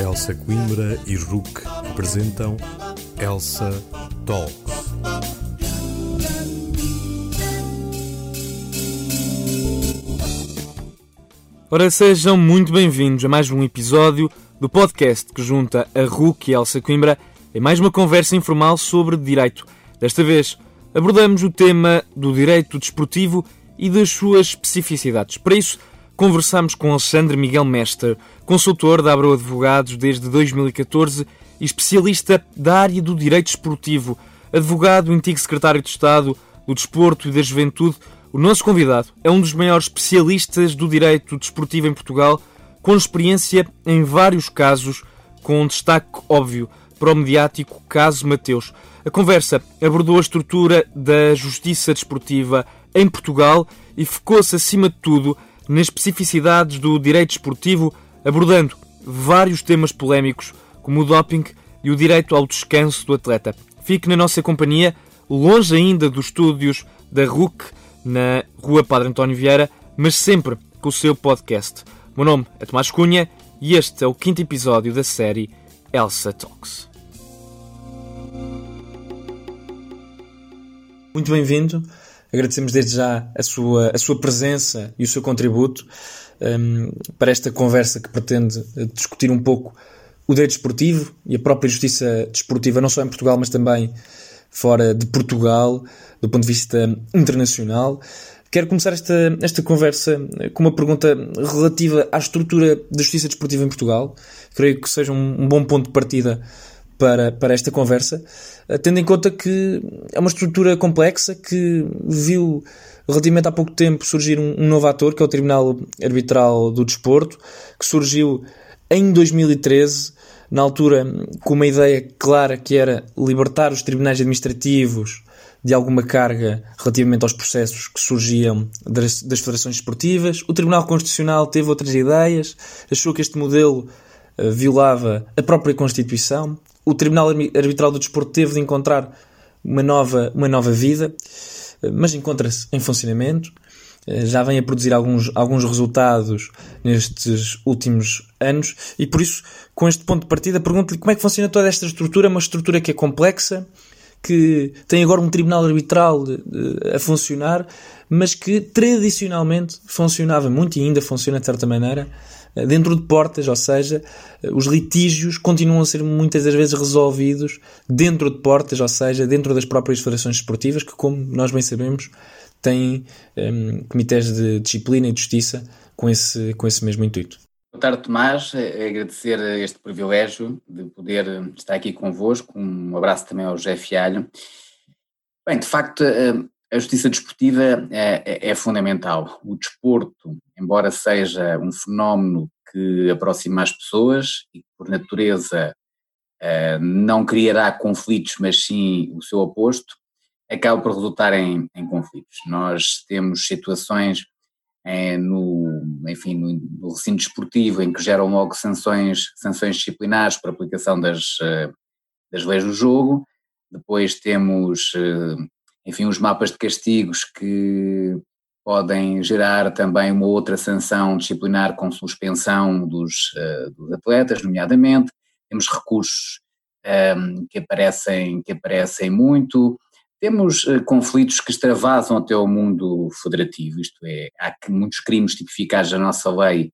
Elsa Coimbra e Rook apresentam Elsa Talks. Ora, sejam muito bem-vindos a mais um episódio do podcast que junta a Rook e a Elsa Coimbra em mais uma conversa informal sobre direito. Desta vez abordamos o tema do direito desportivo e das suas especificidades. Para isso, conversamos com Alexandre Miguel Mestre, consultor da Abro Advogados desde 2014 e especialista da área do direito esportivo, advogado e antigo secretário de Estado do Desporto e da Juventude. O nosso convidado é um dos maiores especialistas do direito desportivo em Portugal, com experiência em vários casos, com um destaque óbvio para o mediático caso Mateus. A conversa abordou a estrutura da justiça desportiva em Portugal e focou-se, acima de tudo, nas especificidades do direito esportivo, abordando vários temas polémicos, como o doping e o direito ao descanso do atleta. Fique na nossa companhia, longe ainda dos estúdios da RUC, na Rua Padre António Vieira, mas sempre com o seu podcast. O meu nome é Tomás Cunha e este é o quinto episódio da série Elsa Talks. Muito bem-vindo. Agradecemos desde já a sua, a sua presença e o seu contributo um, para esta conversa que pretende discutir um pouco o direito desportivo e a própria justiça desportiva, não só em Portugal, mas também fora de Portugal, do ponto de vista internacional. Quero começar esta, esta conversa com uma pergunta relativa à estrutura da justiça desportiva em Portugal. Creio que seja um, um bom ponto de partida para, para esta conversa, eh, tendo em conta que é uma estrutura complexa que viu relativamente há pouco tempo surgir um, um novo ator, que é o Tribunal Arbitral do Desporto, que surgiu em 2013, na altura com uma ideia clara que era libertar os tribunais administrativos de alguma carga relativamente aos processos que surgiam das, das federações esportivas. O Tribunal Constitucional teve outras ideias, achou que este modelo uh, violava a própria Constituição o Tribunal Arbitral do Desporto teve de encontrar uma nova, uma nova vida, eh, mas encontra-se em funcionamento. Eh, já vem a produzir alguns, alguns resultados nestes últimos anos e por isso, com este ponto de partida, pergunto-lhe como é que funciona toda esta estrutura, uma estrutura que é complexa, que tem agora um tribunal arbitral eh, a funcionar, mas que tradicionalmente funcionava muito e ainda funciona de certa maneira dentro de portas, ou seja, eh, os litígios continuam a ser muitas das vezes resolvidos dentro de portas, ou seja, dentro das próprias federações esportivas, que, como nós bem sabemos, têm um, ehm, comitês de disciplina e de justiça com esse, com esse mesmo intuito. Boa tarde, Tomás. É agradecer este privilégio de poder estar aqui convosco. Um abraço também ao José Fialho. Bem, de facto, a justiça desportiva é, é, é, fundamental. O desporto, embora seja um fenómeno que aproxima as pessoas e que, por natureza, eh, não criará conflitos, mas sim o seu oposto, acaba por resultar em, em conflitos. Nós temos situações é, no, enfim, no, no, recinto desportivo em que geram logo sanções, sanções disciplinares por aplicação das, eh, das leis do jogo. Depois temos enfim, os mapas de castigos que podem gerar também uma outra sanção disciplinar com suspensão dos, uh, dos atletas, nomeadamente. Temos recursos um, ehm, que, aparecem, que aparecem muito. Temos uh, conflitos que extravasam até o mundo federativo, isto é, há muitos crimes tipificados na nossa lei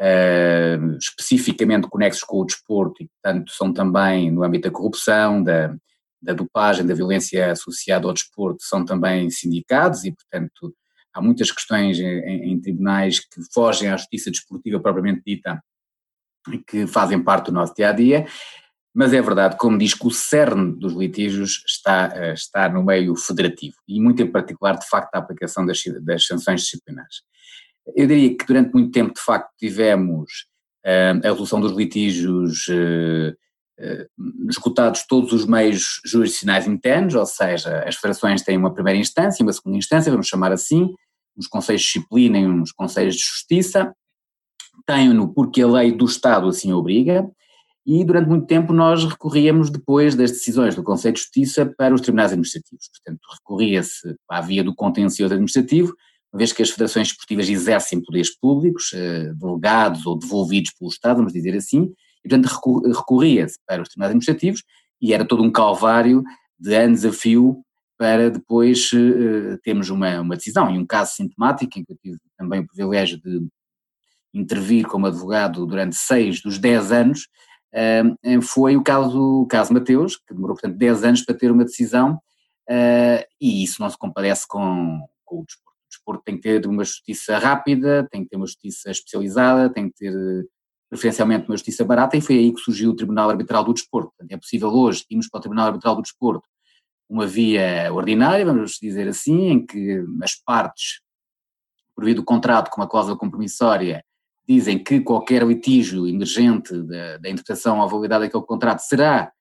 uh, especificamente conexos com o desporto e, portanto, são também no âmbito da corrupção, da, da dopagem, da violência associada ao desporto são também sindicados e, portanto, há muitas questões em, em tribunais que fogem à justiça desportiva propriamente dita que fazem parte do nosso dia a dia, mas é verdade, como diz que o cerne dos litígios está, eh, está no meio federativo e muito em particular, de facto, a aplicação das, das sanções disciplinares. Eu diria que durante muito tempo, de facto, tivemos uh, a resolução dos litígios uh, esgotados todos os meios jurisdicionais internos, ou seja, as federações têm uma primeira instância, uma segunda instância, vamos chamar assim, uns conselhos de disciplina e uns conselhos de justiça, têm-no porque a lei do Estado assim obriga, e durante muito tempo nós recorríamos depois das decisões do Conselho de Justiça para os tribunais administrativos, portanto recorria-se à via do contencioso administrativo, uma vez que as federações esportivas exercem poderes públicos, delegados ou devolvidos pelo Estado, vamos dizer assim, e portanto recorria-se para os tribunais administrativos e era todo um calvário de anos a fio para depois uh, termos uma, uma decisão. E um caso sintomático, em que eu tive também o privilégio de intervir como advogado durante seis dos dez anos, uh, foi o caso, o caso Mateus, que demorou, portanto, dez anos para ter uma decisão, uh, e isso não se comparece com, com o desporto. O desporto tem que ter uma justiça rápida, tem que ter uma justiça especializada, tem que ter preferencialmente uma justiça barata, e foi aí que surgiu o Tribunal Arbitral do Desporto. É possível hoje irmos para o Tribunal Arbitral do Desporto uma via ordinária, vamos dizer assim, em que as partes, por via do contrato com uma cláusula compromissória, dizem que qualquer litígio emergente da, da interpretação à validade daquele contrato será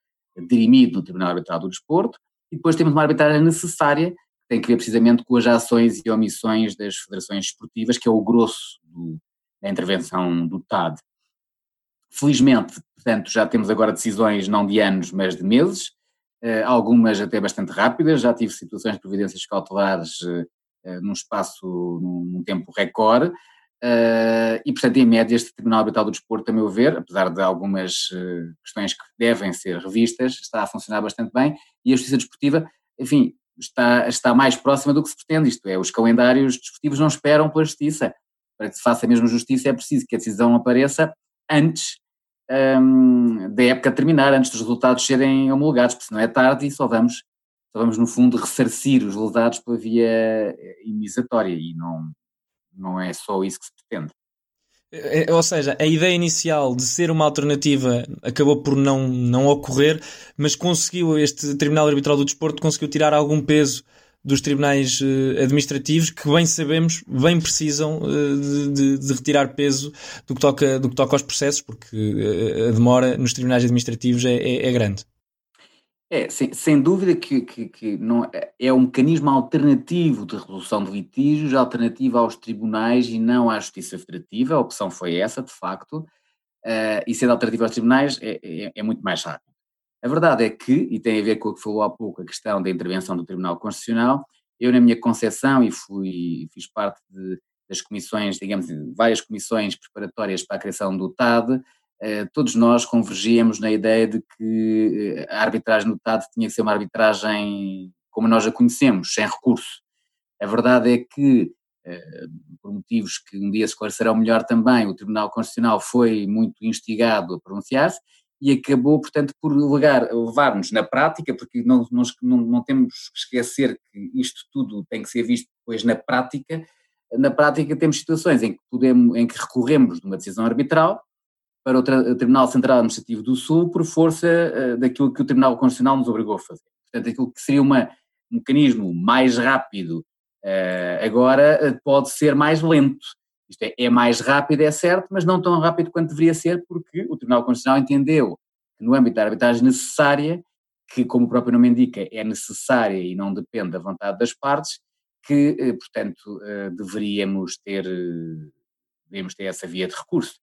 dirimido no Tribunal Arbitral do Desporto, e depois temos uma arbitragem necessária, que tem que ver precisamente com as ações e omissões das federações esportivas, que é o grosso do, da intervenção do TAD. Felizmente, portanto, já temos agora decisões não de anos, mas de meses, eh, algumas até bastante rápidas, já tive situações de providências cautelares eh, eh, num espaço, num tempo recorde, e portanto em média este Tribunal Arbitral do Desporto, a meu ver, apesar de algumas questões que devem ser revistas, está a funcionar bastante bem, e a Justiça Desportiva, enfim, está, está mais próxima do que se pretende, isto é, os calendários desportivos não esperam pela Justiça, para que se faça mesmo justiça é preciso que a decisão apareça antes um, da época terminar, antes dos resultados serem homologados, porque senão é tarde e só vamos, só vamos no fundo ressarcir os lesados pela via indenizatória e não, não é só isso que se pretende. É, é, ou seja, a ideia inicial de ser uma alternativa acabou por não, não ocorrer, mas conseguiu, este Tribunal Arbitral do Desporto conseguiu tirar algum peso dos tribunais uh, administrativos que bem sabemos, bem precisam uh, de, de, de, retirar peso do que, toca, do que toca aos processos, porque uh, a demora nos tribunais administrativos é, é, é grande. É, sem, sem dúvida que, que, que, não, é, é um mecanismo alternativo de resolução de litígios, alternativo aos tribunais e não à justiça federativa, a opção foi essa, de facto, e sendo alternativo aos tribunais é, é, é muito mais rápido. A verdade é que, e tem a ver com o que falou há pouco, a questão da intervenção do Tribunal Constitucional, eu na minha concepção, e fui, fiz parte de, das comissões, digamos, várias comissões preparatórias para a criação do TAD, eh, todos nós convergíamos na ideia de que eh, a arbitragem do TAD tinha que ser uma arbitragem como nós a conhecemos, sem recurso. A verdade é que, eh, por motivos que um dia se esclarecerão melhor também, o Tribunal Constitucional foi muito instigado a pronunciar-se e acabou, portanto, por levar-nos na prática, porque não, não, não, temos que esquecer que isto tudo tem que ser visto depois na prática. Na prática temos situações em que, podemos, em que recorremos de uma decisão arbitral para o, Tribunal Central Administrativo do Sul por força uh, daquilo que o Tribunal Constitucional nos obrigou a fazer. Portanto, aquilo que seria uma, um mecanismo mais rápido uh, agora uh, pode ser mais lento. Isto é, é mais rápido, é certo, mas não tão rápido quanto deveria ser, porque o Tribunal Constitucional entendeu que no âmbito da arbitragem necessária, que como o próprio nome indica, é necessária e não depende da vontade das partes, que, eh, portanto, eh, deveríamos ter, eh, deveríamos ter essa via de recurso.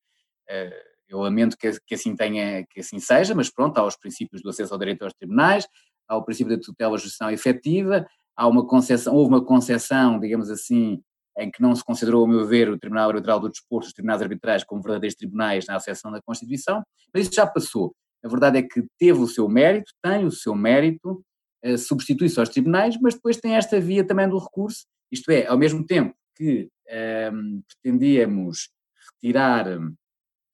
Eu lamento que, assim tenha, que assim seja, mas pronto, há os princípios do acesso ao direito aos tribunais, há o princípio da tutela justiça efetiva, há uma concessão, houve uma concessão, digamos assim, em que não se considerou, a meu ver, o Tribunal Arbitral do Desporto, os tribunais arbitrais, como verdadeiros tribunais na acessão da Constituição, mas isso já passou. A verdade é que teve o seu mérito, tem o seu mérito, uh, substitui-se aos tribunais, mas depois tem esta via também do recurso, isto é, ao mesmo tempo que ehm, pretendíamos retirar um,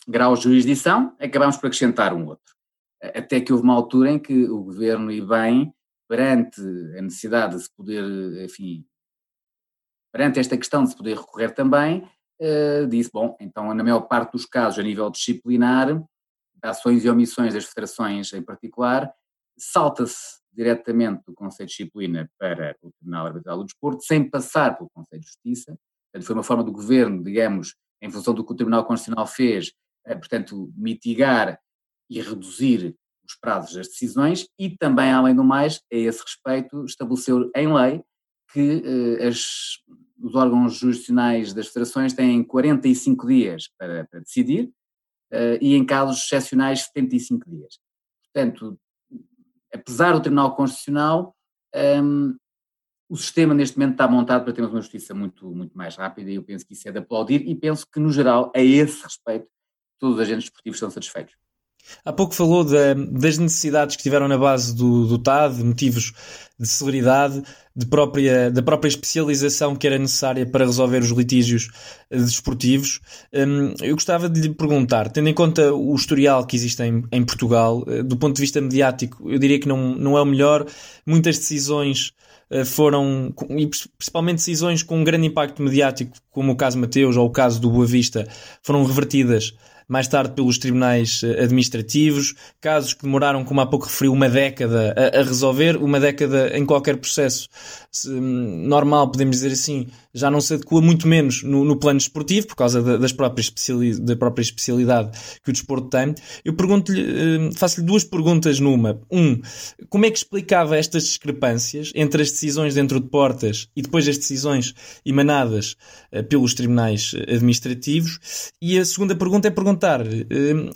graus de jurisdição, acabámos por acrescentar um outro. Até que houve uma altura em que o governo, e bem, perante a necessidade de se poder, enfim, Perante esta questão de se poder recorrer também, uh, disse, bom, então na maior parte dos casos a nível disciplinar, ações e omissões das federações em particular, salta-se diretamente do Conselho de Disciplina para o Tribunal Arbitral do Desporto, sem passar pelo Conselho de Justiça. Portanto, foi uma forma do Governo, digamos, em função do que o Tribunal Constitucional fez, eh, portanto, mitigar e reduzir os prazos das decisões e também, além do mais, a esse respeito, estabeleceu em lei que eh, as, os órgãos jurisdicionais das federações têm 45 dias para, para decidir eh, e em casos excepcionais 75 dias. Portanto, apesar do Tribunal Constitucional um, ehm, o sistema neste momento está montado para termos uma justiça muito, muito mais rápida e eu penso que isso é de aplaudir e penso que, no geral, a esse respeito, todos os agentes esportivos estão satisfeitos. Há pouco falou da, das necessidades que tiveram na base do, do TAD, motivos de celeridade, de própria, da própria especialização que era necessária para resolver os litígios eh, desportivos. Um, eu gostava de lhe perguntar, tendo em conta o historial que existe em, em Portugal, uh, do ponto de vista mediático, eu diria que não, não é o melhor. Muitas decisões uh, foram, e principalmente decisões com um grande impacto mediático, como o caso Mateus ou o caso do Boa Vista, foram revertidas mais tarde pelos tribunais eh, administrativos, casos que demoraram, como há pouco referiu, uma década a, a resolver, uma década em qualquer processo hum, normal, podemos dizer assim, já não se adequa muito menos no, no plano esportivo, por causa da, das próprias da própria especialidade que o desporto tem. Eu pergunto-lhe, hum, faço-lhe duas perguntas numa. Um, como é que explicava estas discrepâncias entre as decisões dentro de portas e depois as decisões emanadas uh, pelos tribunais eh, administrativos? E a segunda pergunta é perguntar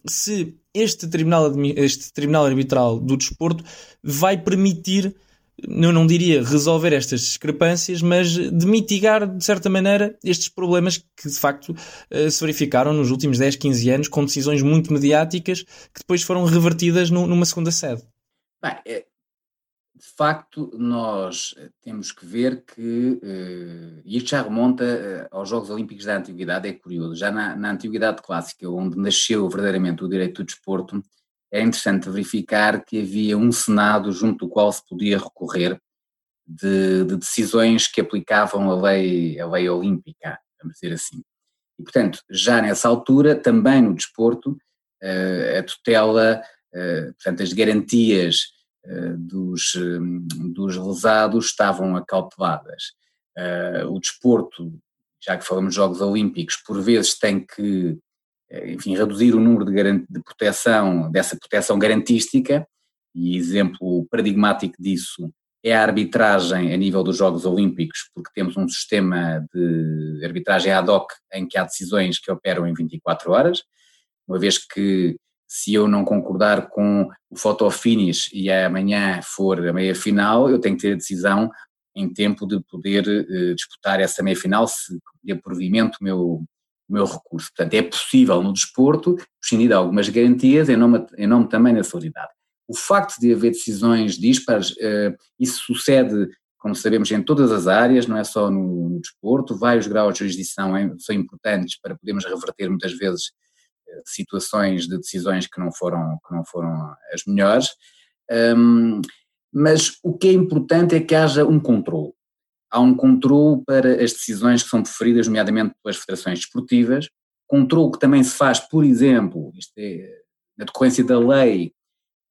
se este tribunal, este tribunal Arbitral do Desporto vai permitir, eu não diria resolver estas discrepâncias, mas de mitigar, de certa maneira, estes problemas que de facto eh, se verificaram nos últimos 10, 15 anos, com decisões muito mediáticas que depois foram revertidas numa segunda sede. Bem, é, de facto, nós eh, temos que ver que, uh, e isto já remonta aos Jogos Olímpicos da Antiguidade, é curioso, já na, na, Antiguidade Clássica, onde nasceu verdadeiramente o direito do desporto, é interessante verificar que havia um Senado junto do qual se podia recorrer de, de decisões que aplicavam a lei, a lei olímpica, vamos dizer assim. E, portanto, já nessa altura, também no desporto, uh, a tutela, portanto, as garantias eh, dos, eh, dos lesados estavam acauteladas. Eh, o desporto, já que falamos de Jogos Olímpicos, por vezes tem que enfim, reduzir o número de, de proteção, dessa proteção garantística, e exemplo paradigmático disso é a arbitragem a nível dos Jogos Olímpicos, porque temos um sistema de arbitragem ad hoc em que há decisões que operam em 24 horas, uma vez que se eu não concordar com o photo finish e amanhã for a meia final, eu tenho que ter a decisão em tempo de poder uh, disputar essa meia final se de provimento o meu, meu recurso. Portanto, é possível no desporto prescindir de algumas garantias em nome, em nome também da solidariedade. O facto de haver decisões dispares, uh, isso sucede, como sabemos, em todas as áreas, não é só no, no desporto, vários graus de jurisdição são importantes para podermos reverter muitas vezes situações de decisões que não foram, que não foram as melhores, mas o que é importante é que haja um controle. Há um controle para as decisões que são preferidas, nomeadamente pelas federações desportivas, controle que também se faz, por exemplo, é, na decorrência da lei,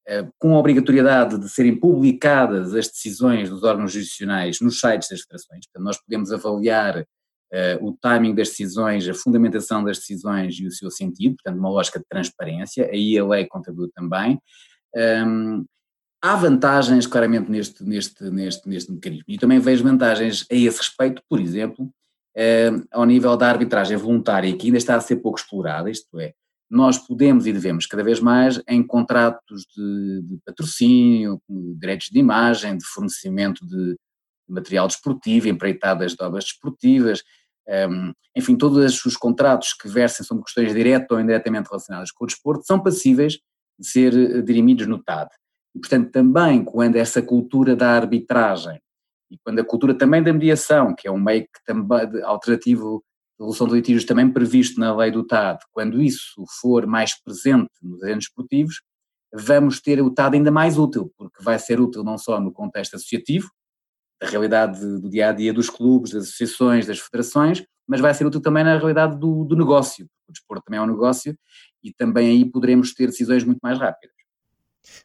eh, com a obrigatoriedade de serem publicadas as decisões dos órgãos jurisdicionais nos sites das federações, portanto nós podemos avaliar uh, o timing das decisões, a fundamentação das decisões e o seu sentido, portanto, uma lógica de transparência, aí a lei contribui também. Um, há vantagens, claramente, neste, neste, neste, neste mecanismo. E também vejo vantagens a esse respeito, por exemplo, uh, ao nível da arbitragem voluntária, que ainda está a ser pouco explorada, isto é, nós podemos e devemos cada vez mais em contratos de, de patrocínio, de direitos de imagem, de fornecimento de material desportivo, empreitadas de obras desportivas, um, enfim, todos os contratos que versem sobre questões diretas ou indiretamente relacionadas com o desporto são passíveis de ser eh, dirimidos no TAD. E, portanto, também quando essa cultura da arbitragem e quando a cultura também da mediação, que é um meio que também, alternativo de resolução de litígios também previsto na lei do TAD, quando isso for mais presente nos eventos esportivos, vamos ter o TAD ainda mais útil, porque vai ser útil não só no contexto associativo, da realidade do dia a dia dos clubes, das associações, das federações, mas vai ser útil também na realidade do, do negócio. O desporto também é um negócio e também aí poderemos ter decisões muito mais rápidas.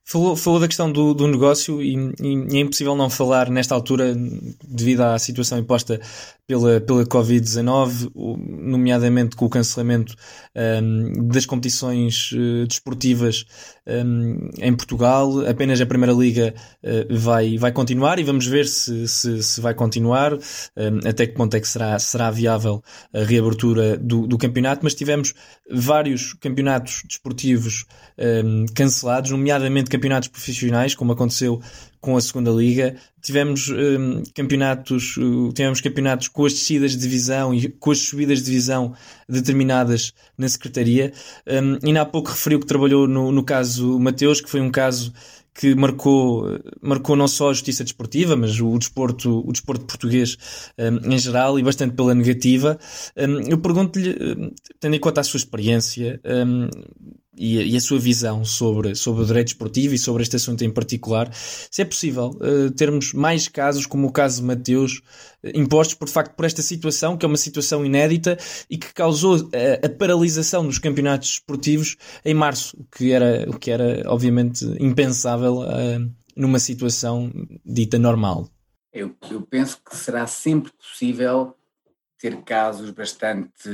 Falou, falou da questão do, do negócio e, e, é impossível não falar nesta altura, devido à situação imposta pela, pela Covid-19, nomeadamente com o cancelamento um, das competições uh, desportivas um, em Portugal. Apenas a Primeira Liga uh, vai, vai continuar e vamos ver se, se, se vai continuar, um, até que ponto é que será, será viável a reabertura do, do campeonato. Mas tivemos vários campeonatos desportivos cancelados, nomeadamente campeonatos profissionais, como aconteceu com a segunda liga. Tivemos um, campeonatos, tivemos campeonatos com as descidas de divisão e com as subidas de divisão determinadas na secretaria. Um, ainda há pouco referiu que trabalhou no, no caso Mateus, que foi um caso que marcou, marcou não só a justiça desportiva, mas o desporto, o desporto português um, em geral e bastante pela negativa. Um, eu pergunto-lhe, tendo em conta a sua experiência, um, e, e, a sua visão sobre, sobre o direito esportivo e sobre este assunto em particular, se é possível uh, termos mais casos como o caso de Mateus, uh, impostos por facto por esta situação, que é uma situação inédita e que causou uh, a paralisação dos campeonatos esportivos em março, o que era, o que era obviamente impensável numa situação dita normal. Eu, eu penso que será sempre possível ter casos bastante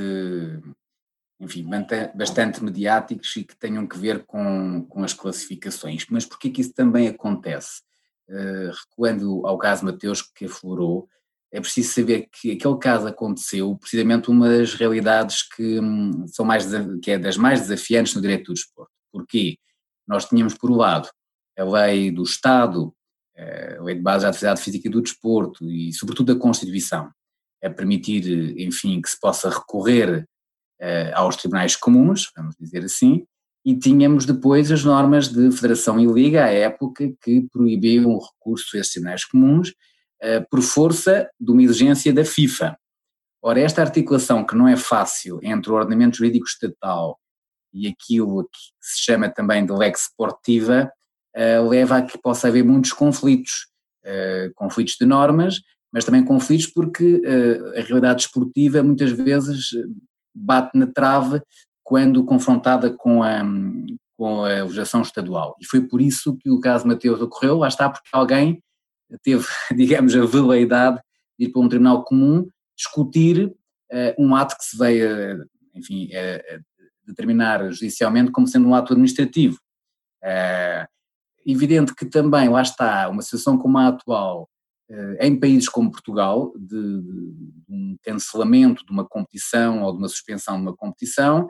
enfim, bastante mediáticos e que tenham que ver com, com as classificações. Mas porquê que isso também acontece? Uh, recuando ao caso Mateus que aflorou, é preciso saber que aquele caso aconteceu precisamente uma das realidades que hum, são mais que é das mais desafiantes no direito do desporto. Porquê? Nós tínhamos por um lado a lei do Estado, eh, a lei de base da atividade física e do desporto e sobretudo a Constituição, a permitir, enfim, que se possa recorrer aos tribunais comuns, vamos dizer assim, e tínhamos depois as normas de federação e liga, à época, que proibiam o recurso a esses tribunais comuns uh, por força de uma exigência da FIFA. Ora, esta articulação que não é fácil entre o ordenamento jurídico estatal e aquilo que se chama também de lex sportiva, uh, leva a que possa haver muitos conflitos, conflitos de normas, mas também conflitos porque a realidade esportiva muitas vezes bate na trave quando confrontada com a, com a legislação estadual. E foi por isso que o caso Mateus ocorreu, lá está, porque alguém teve, digamos, a veleidade de ir para um tribunal comum discutir uh, um ato que se veio, enfim, uh, determinar judicialmente como sendo um ato administrativo. Uh, evidente que também, lá está, uma situação como a atual, em países como Portugal, de, de, um cancelamento de uma competição ou de uma suspensão de uma competição,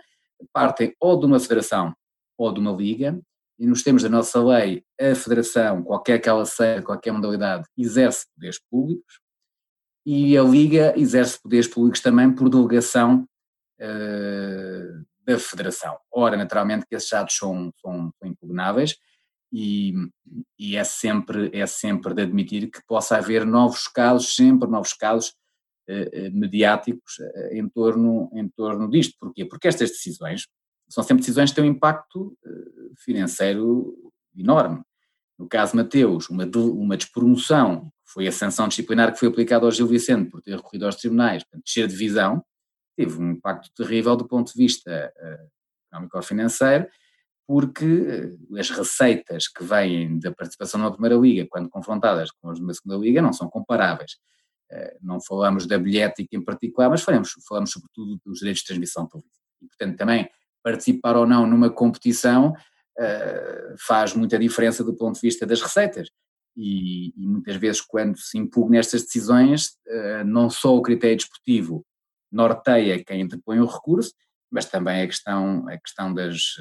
partem ou de uma federação ou de uma liga, e nos termos da nossa lei, a federação, qualquer que ela seja, qualquer modalidade, exerce poderes públicos, e a liga exerce poderes públicos também por delegação uh, da federação. Ora, naturalmente que esses atos são, são, são impugnáveis, e, e, é, sempre, é sempre de admitir que possa haver novos casos, sempre novos casos eh, eh mediáticos eh, em, torno, em torno disto. Porquê? Porque estas decisões são sempre decisões que têm um impacto eh, financeiro enorme. No caso Mateus, uma, uma despromoção, foi a sanção disciplinar que foi aplicada ao Gil Vicente por ter recorrido aos tribunais, portanto, descer de divisão, teve um impacto terrível do ponto de vista uh, económico-financeiro porque eh, as receitas que vêm da participação na Primeira Liga, quando confrontadas com as uma Segunda Liga, não são comparáveis. Eh, não falamos da bilhética em particular, mas falamos, falamos sobretudo dos direitos de transmissão televisiva. E, portanto, também participar ou não numa competição eh, faz muita diferença do ponto de vista das receitas. E, e muitas vezes, quando se impugna estas decisões, não só o critério desportivo norteia quem interpõe o recurso, mas também a questão, a questão das,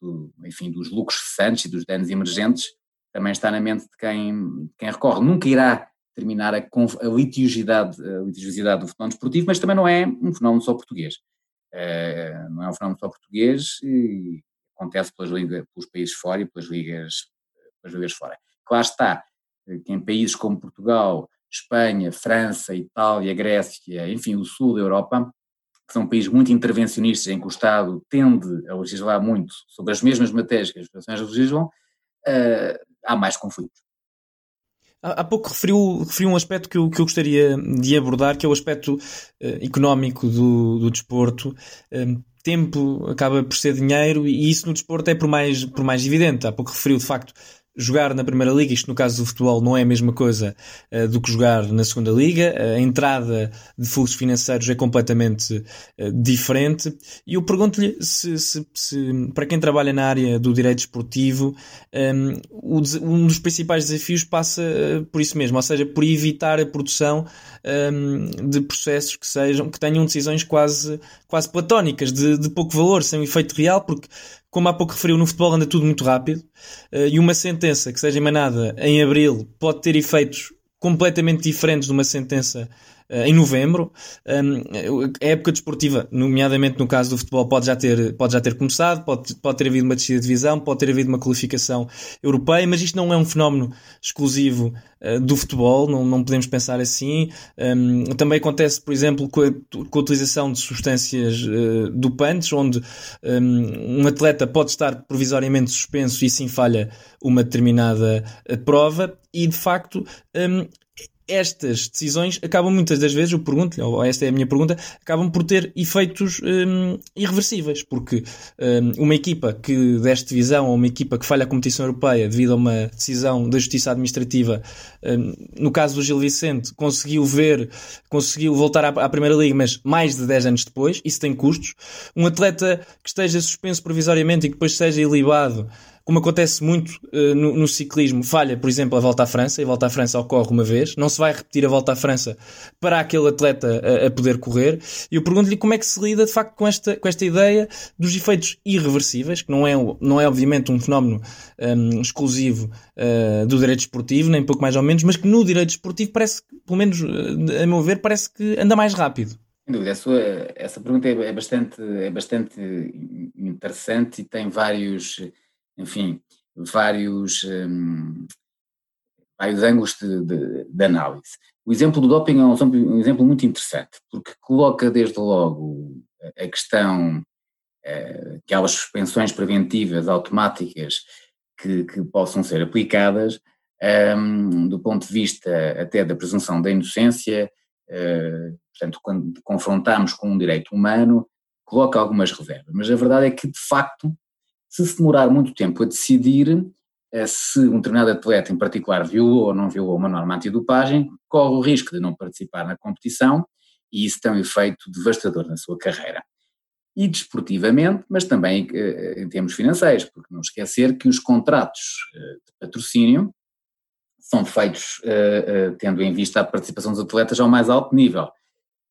do, enfim, dos lucros cessantes e dos danos emergentes, também está na mente de quem, quem recorre. Nunca irá terminar a, a, litigiosidade, a litigiosidade do fenómeno esportivo, mas também não é um fenómeno só português. Uh, não é um fenómeno só português e acontece pelas ligas, pelos países fora e pelas ligas, pelas ligas fora. Claro está que em países como Portugal, Espanha, França, Itália, Grécia, enfim, o sul da Europa, que são países muito intervencionistas em que o Estado tende a legislar muito sobre as mesmas matérias que as federações legislam, uh, há mais conflitos. Há pouco referiu, referiu um aspecto que eu, que eu gostaria de abordar, que é o aspecto uh, económico do, do desporto. Uh, tempo acaba por ser dinheiro e isso no desporto é por mais, por mais evidente. Há pouco referiu, de facto, jogar na Primeira Liga, isto no caso do futebol não é a mesma coisa uh, do que jogar na Segunda Liga, a entrada de fluxos financeiros é completamente uh, diferente. E eu pergunto-lhe se, se, se, para quem trabalha na área do direito esportivo um, um dos principais desafios passa por isso mesmo, ou seja, por evitar a produção um, de processos que sejam, que tenham decisões quase, quase platónicas, de, de pouco valor, sem um efeito real, porque como há pouco referiu, no futebol anda tudo muito rápido uh, e uma sentença que seja emanada em abril pode ter efeitos completamente diferentes de uma sentença em novembro. Um, a época desportiva, nomeadamente no caso do futebol, pode já ter, pode já ter começado, pode, pode ter havido uma descida de divisão, pode ter havido uma qualificação europeia, mas isto não é um fenómeno exclusivo uh, do futebol, não, não podemos pensar assim. Um, também acontece, por exemplo, com a, com a utilização de substâncias uh, dopantes, onde um, um atleta pode estar provisoriamente suspenso e sim falha uma determinada prova e de facto estas decisões acabam muitas das vezes, eu pergunto-lhe, ou esta é a minha pergunta, acabam por ter efeitos um, irreversíveis, porque um, uma equipa que deste divisão ou uma equipa que falha a competição europeia devido a uma decisão da Justiça Administrativa, um, no caso do Gil Vicente, conseguiu ver, conseguiu voltar à, à, Primeira Liga, mas mais de 10 anos depois, isso tem custos. Um atleta que esteja suspenso provisoriamente e que depois seja ilibado como acontece muito uh, no, no, ciclismo, falha, por exemplo, a volta à França, e a volta à França ocorre uma vez, não se vai repetir a volta à França para aquele atleta a, a poder correr. E eu pergunto-lhe como é que se lida de facto com esta, com esta ideia dos efeitos irreversíveis, que não é, não é obviamente um fenómeno um, exclusivo uh, do direito esportivo, nem pouco mais ou menos, mas que no direito esportivo parece, pelo menos a meu ver, parece que anda mais rápido. Sem dúvida, sua, essa pergunta é, é, bastante, é bastante interessante e tem vários enfim, vários, um, vários ângulos de, de, de, análise. O exemplo do doping é um, um, exemplo muito interessante, porque coloca desde logo a questão uh, aquelas suspensões preventivas automáticas que, que possam ser aplicadas um, do ponto de vista até da presunção da inocência, uh, portanto, quando confrontamos com um direito humano, coloca algumas reservas, mas a verdade é que, de facto, se se demorar muito tempo a decidir eh, se um determinado atleta em particular violou ou não violou uma norma antidopagem, corre o risco de não participar na competição e isso tem um efeito devastador na sua carreira. E desportivamente, mas também eh, em termos financeiros, porque não esquecer que os contratos eh, de patrocínio são feitos tendo em vista a participação dos atletas ao mais alto nível.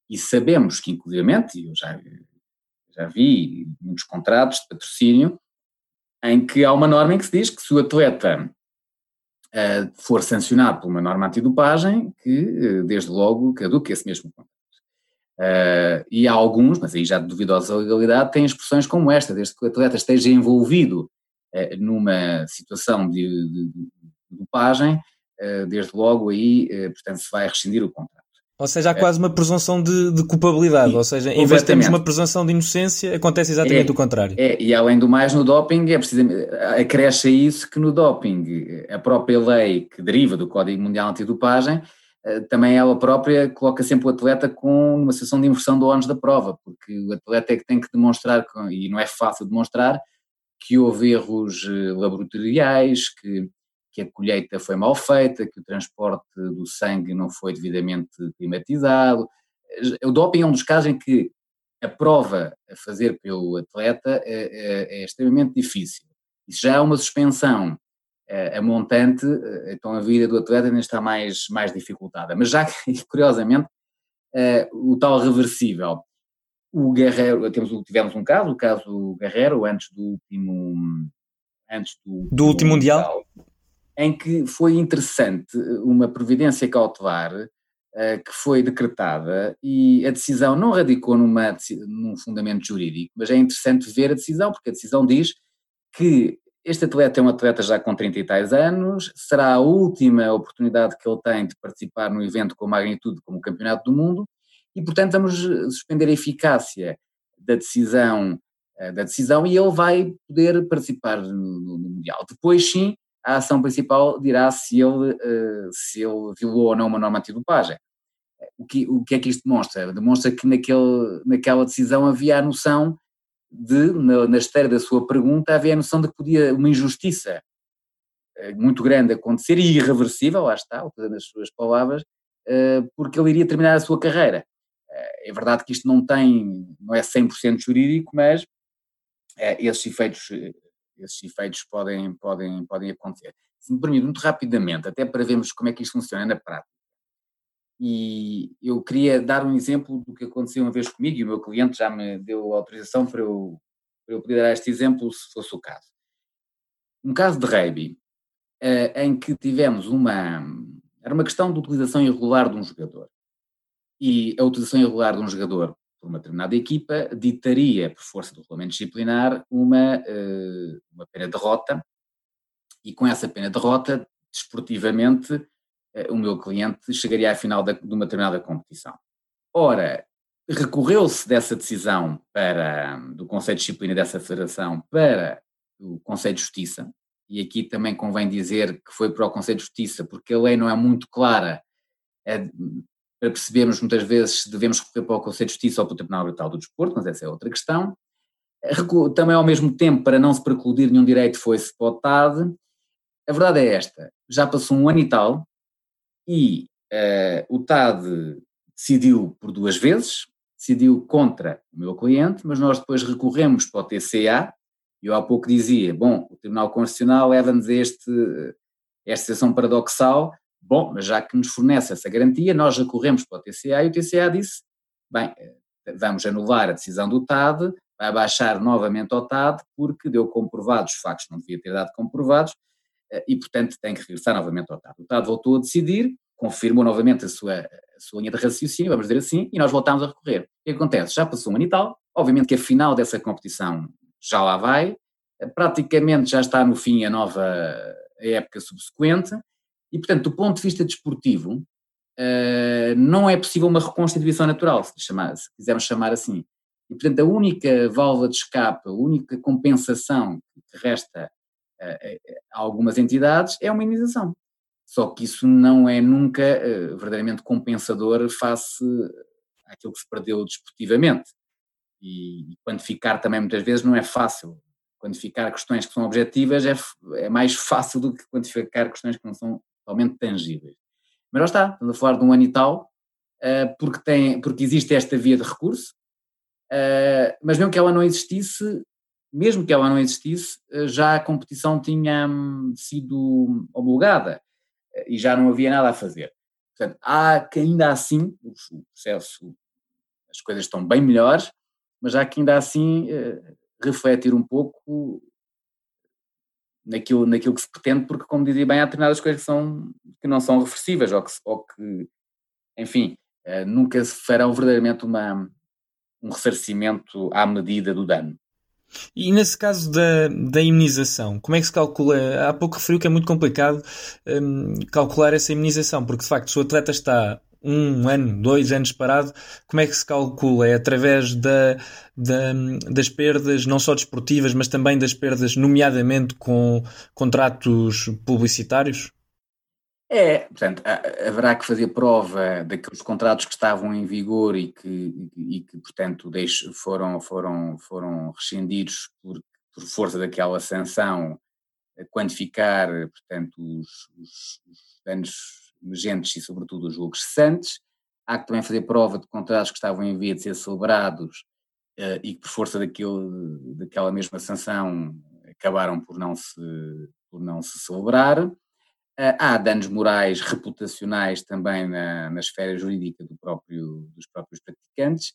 E sabemos que, inclusivamente, eu já, já vi muitos contratos de patrocínio, em que há uma norma em que se diz que se o atleta uh, for sancionado por uma norma antidopagem, que uh, desde logo caduque esse mesmo contrato. Uh, e há alguns, mas aí já de duvidosa legalidade, têm expressões como esta, desde que o atleta esteja envolvido numa situação de, de, de dopagem, desde logo aí, portanto, se vai rescindir o contrato. Ou seja, há quase uma presunção de, de culpabilidade. ou seja, em vez de termos uma presunção de inocência, acontece exatamente é, o contrário. É, e além do mais, no doping, é precisamente, acresce a isso que no doping, a própria lei que deriva do Código Mundial Antidopagem, eh, também ela própria coloca sempre o atleta com uma situação de inversão do ónus da prova, porque o atleta é que tem que demonstrar, e não é fácil demonstrar, que houve erros eh, laboratoriais, que que a colheita foi mal feita, que o transporte do sangue não foi devidamente climatizado. O doping é um dos casos em que a prova a fazer pelo atleta é, é, é extremamente difícil. Isso já é uma suspensão é, a montante, eh, então a vida do atleta ainda está mais, mais dificultada. Mas já que, curiosamente, é, o tal reversível, o Guerreiro, temos, tivemos um caso, o caso Guerreiro, antes do último. Antes do, do último Mundial, em que foi interessante uma providência cautelar uh, que foi decretada e a decisão não radicou numa, num fundamento jurídico, mas é interessante ver a decisão, porque a decisão diz que este atleta é um atleta já com 30 e tais anos, será a última oportunidade que ele tem de participar num evento com magnitude como o Campeonato do Mundo e, portanto, vamos suspender a eficácia da decisão, eh, da decisão e ele vai poder participar no, no Mundial. Depois, sim, a ação principal dirá se ele, uh, se ele violou ou não uma norma antidopagem. O que, o que é que isto demonstra? Demonstra que naquele, naquela decisão havia a noção de, na, na esteira da sua pergunta, havia a noção de que podia uma injustiça uh, muito grande acontecer e irreversível, lá está, usando as suas palavras, uh, porque ele iria terminar a sua carreira. É verdade que isto não tem, não é 100% jurídico, mas esses efeitos esses efeitos podem, podem, podem acontecer. Se me permite, muito rapidamente, até para vermos como é que isto funciona na prática. E eu queria dar um exemplo do que aconteceu uma vez comigo, e o meu cliente já me deu autorização para eu, para eu poder dar este exemplo, se fosse o caso. Um caso de rugby, uh, em que tivemos uma. Era uma questão de utilização irregular de um jogador. E a utilização irregular de um jogador por uma determinada equipa ditaria, por força do regulamento disciplinar, uma, uh, uma pena de derrota. E com essa pena de derrota, desportivamente, uh, o meu cliente chegaria à final de uma determinada competição. Ora, recorreu-se dessa decisão para, do Conselho de Disciplina dessa federação para o Conselho de Justiça, e aqui também convém dizer que foi para o Conselho de Justiça, porque a lei não é muito clara para percebermos muitas vezes se devemos recorrer para o Conselho de Justiça ou para o Tribunal Arbitral do Desporto, mas essa é outra questão. Também ao mesmo tempo, para não se precludir nenhum direito, foi-se para o TAD. A verdade é esta, já passou um ano e tal, e uh, o TAD decidiu por duas vezes, decidiu contra o meu cliente, mas nós depois recorremos para o TCA, eu há pouco dizia, bom, o Tribunal Constitucional leva-nos este, esta situação paradoxal, bom, mas já que nos fornece essa garantia, nós recorremos para o TCA e o TCA disse, bem, vamos anular a decisão do TAD, vai baixar novamente ao TAD, porque deu comprovados factos que não devia ter dado comprovados, e portanto tem que regressar novamente ao TAD. O TAD voltou a decidir, confirmou novamente a sua, a sua linha de raciocínio, vamos dizer assim, e nós voltámos a recorrer. O que acontece? Já passou um ano e tal, obviamente que a final dessa competição já lá vai, praticamente já está no fim a nova época subsequente, e portanto, do ponto de vista desportivo, uh, não é possível uma reconstituição natural, se, chamar, se quisermos chamar assim. E portanto, a única válvula de escape, a única compensação que resta a algumas entidades é uma imunização. Só que isso não é nunca uh, verdadeiramente compensador face àquilo que se perdeu desportivamente. E, e quantificar também muitas vezes não é fácil. Quantificar questões que são objetivas é, é mais fácil do que quantificar questões que não são totalmente tangíveis. Mas lá está, estamos a falar de um ano e tal, uh, porque, tem, porque existe esta via de recurso, uh, mas mesmo que ela não existisse, mesmo que ela não existisse, uh, já a competição tinha um, sido homologada e já não havia nada a fazer. Portanto, há que ainda assim, o processo, as coisas estão bem melhores, mas há que ainda assim eh, refletir um pouco naquilo, naquilo que se pretende, porque, como dizia bem, há determinadas coisas que, são, que não são reversíveis ou que, ou que enfim, eh, nunca se farão verdadeiramente uma, um ressarcimento à medida do dano. E nesse caso da, da imunização, como é que se calcula? Há pouco referiu que é muito complicado um, calcular essa imunização, porque de facto, se o atleta está um ano, dois anos parado, como é que se calcula? É através da, da, das perdas, não só desportivas, mas também das perdas, nomeadamente com contratos publicitários? É, portanto, haverá que fazer prova daqueles contratos que estavam em vigor e que, e que portanto, foram, foram, foram rescindidos por, por força daquela sanção, quantificar, portanto, os, os, os danos emergentes e, sobretudo, os julgos cessantes. Há que também fazer prova de contratos que estavam em via de ser celebrados uh, e que, por força daquela mesma sanção, acabaram por não se, por não se celebrar. Ah, há danos morais, reputacionais também na, na esfera jurídica do próprio, dos próprios praticantes,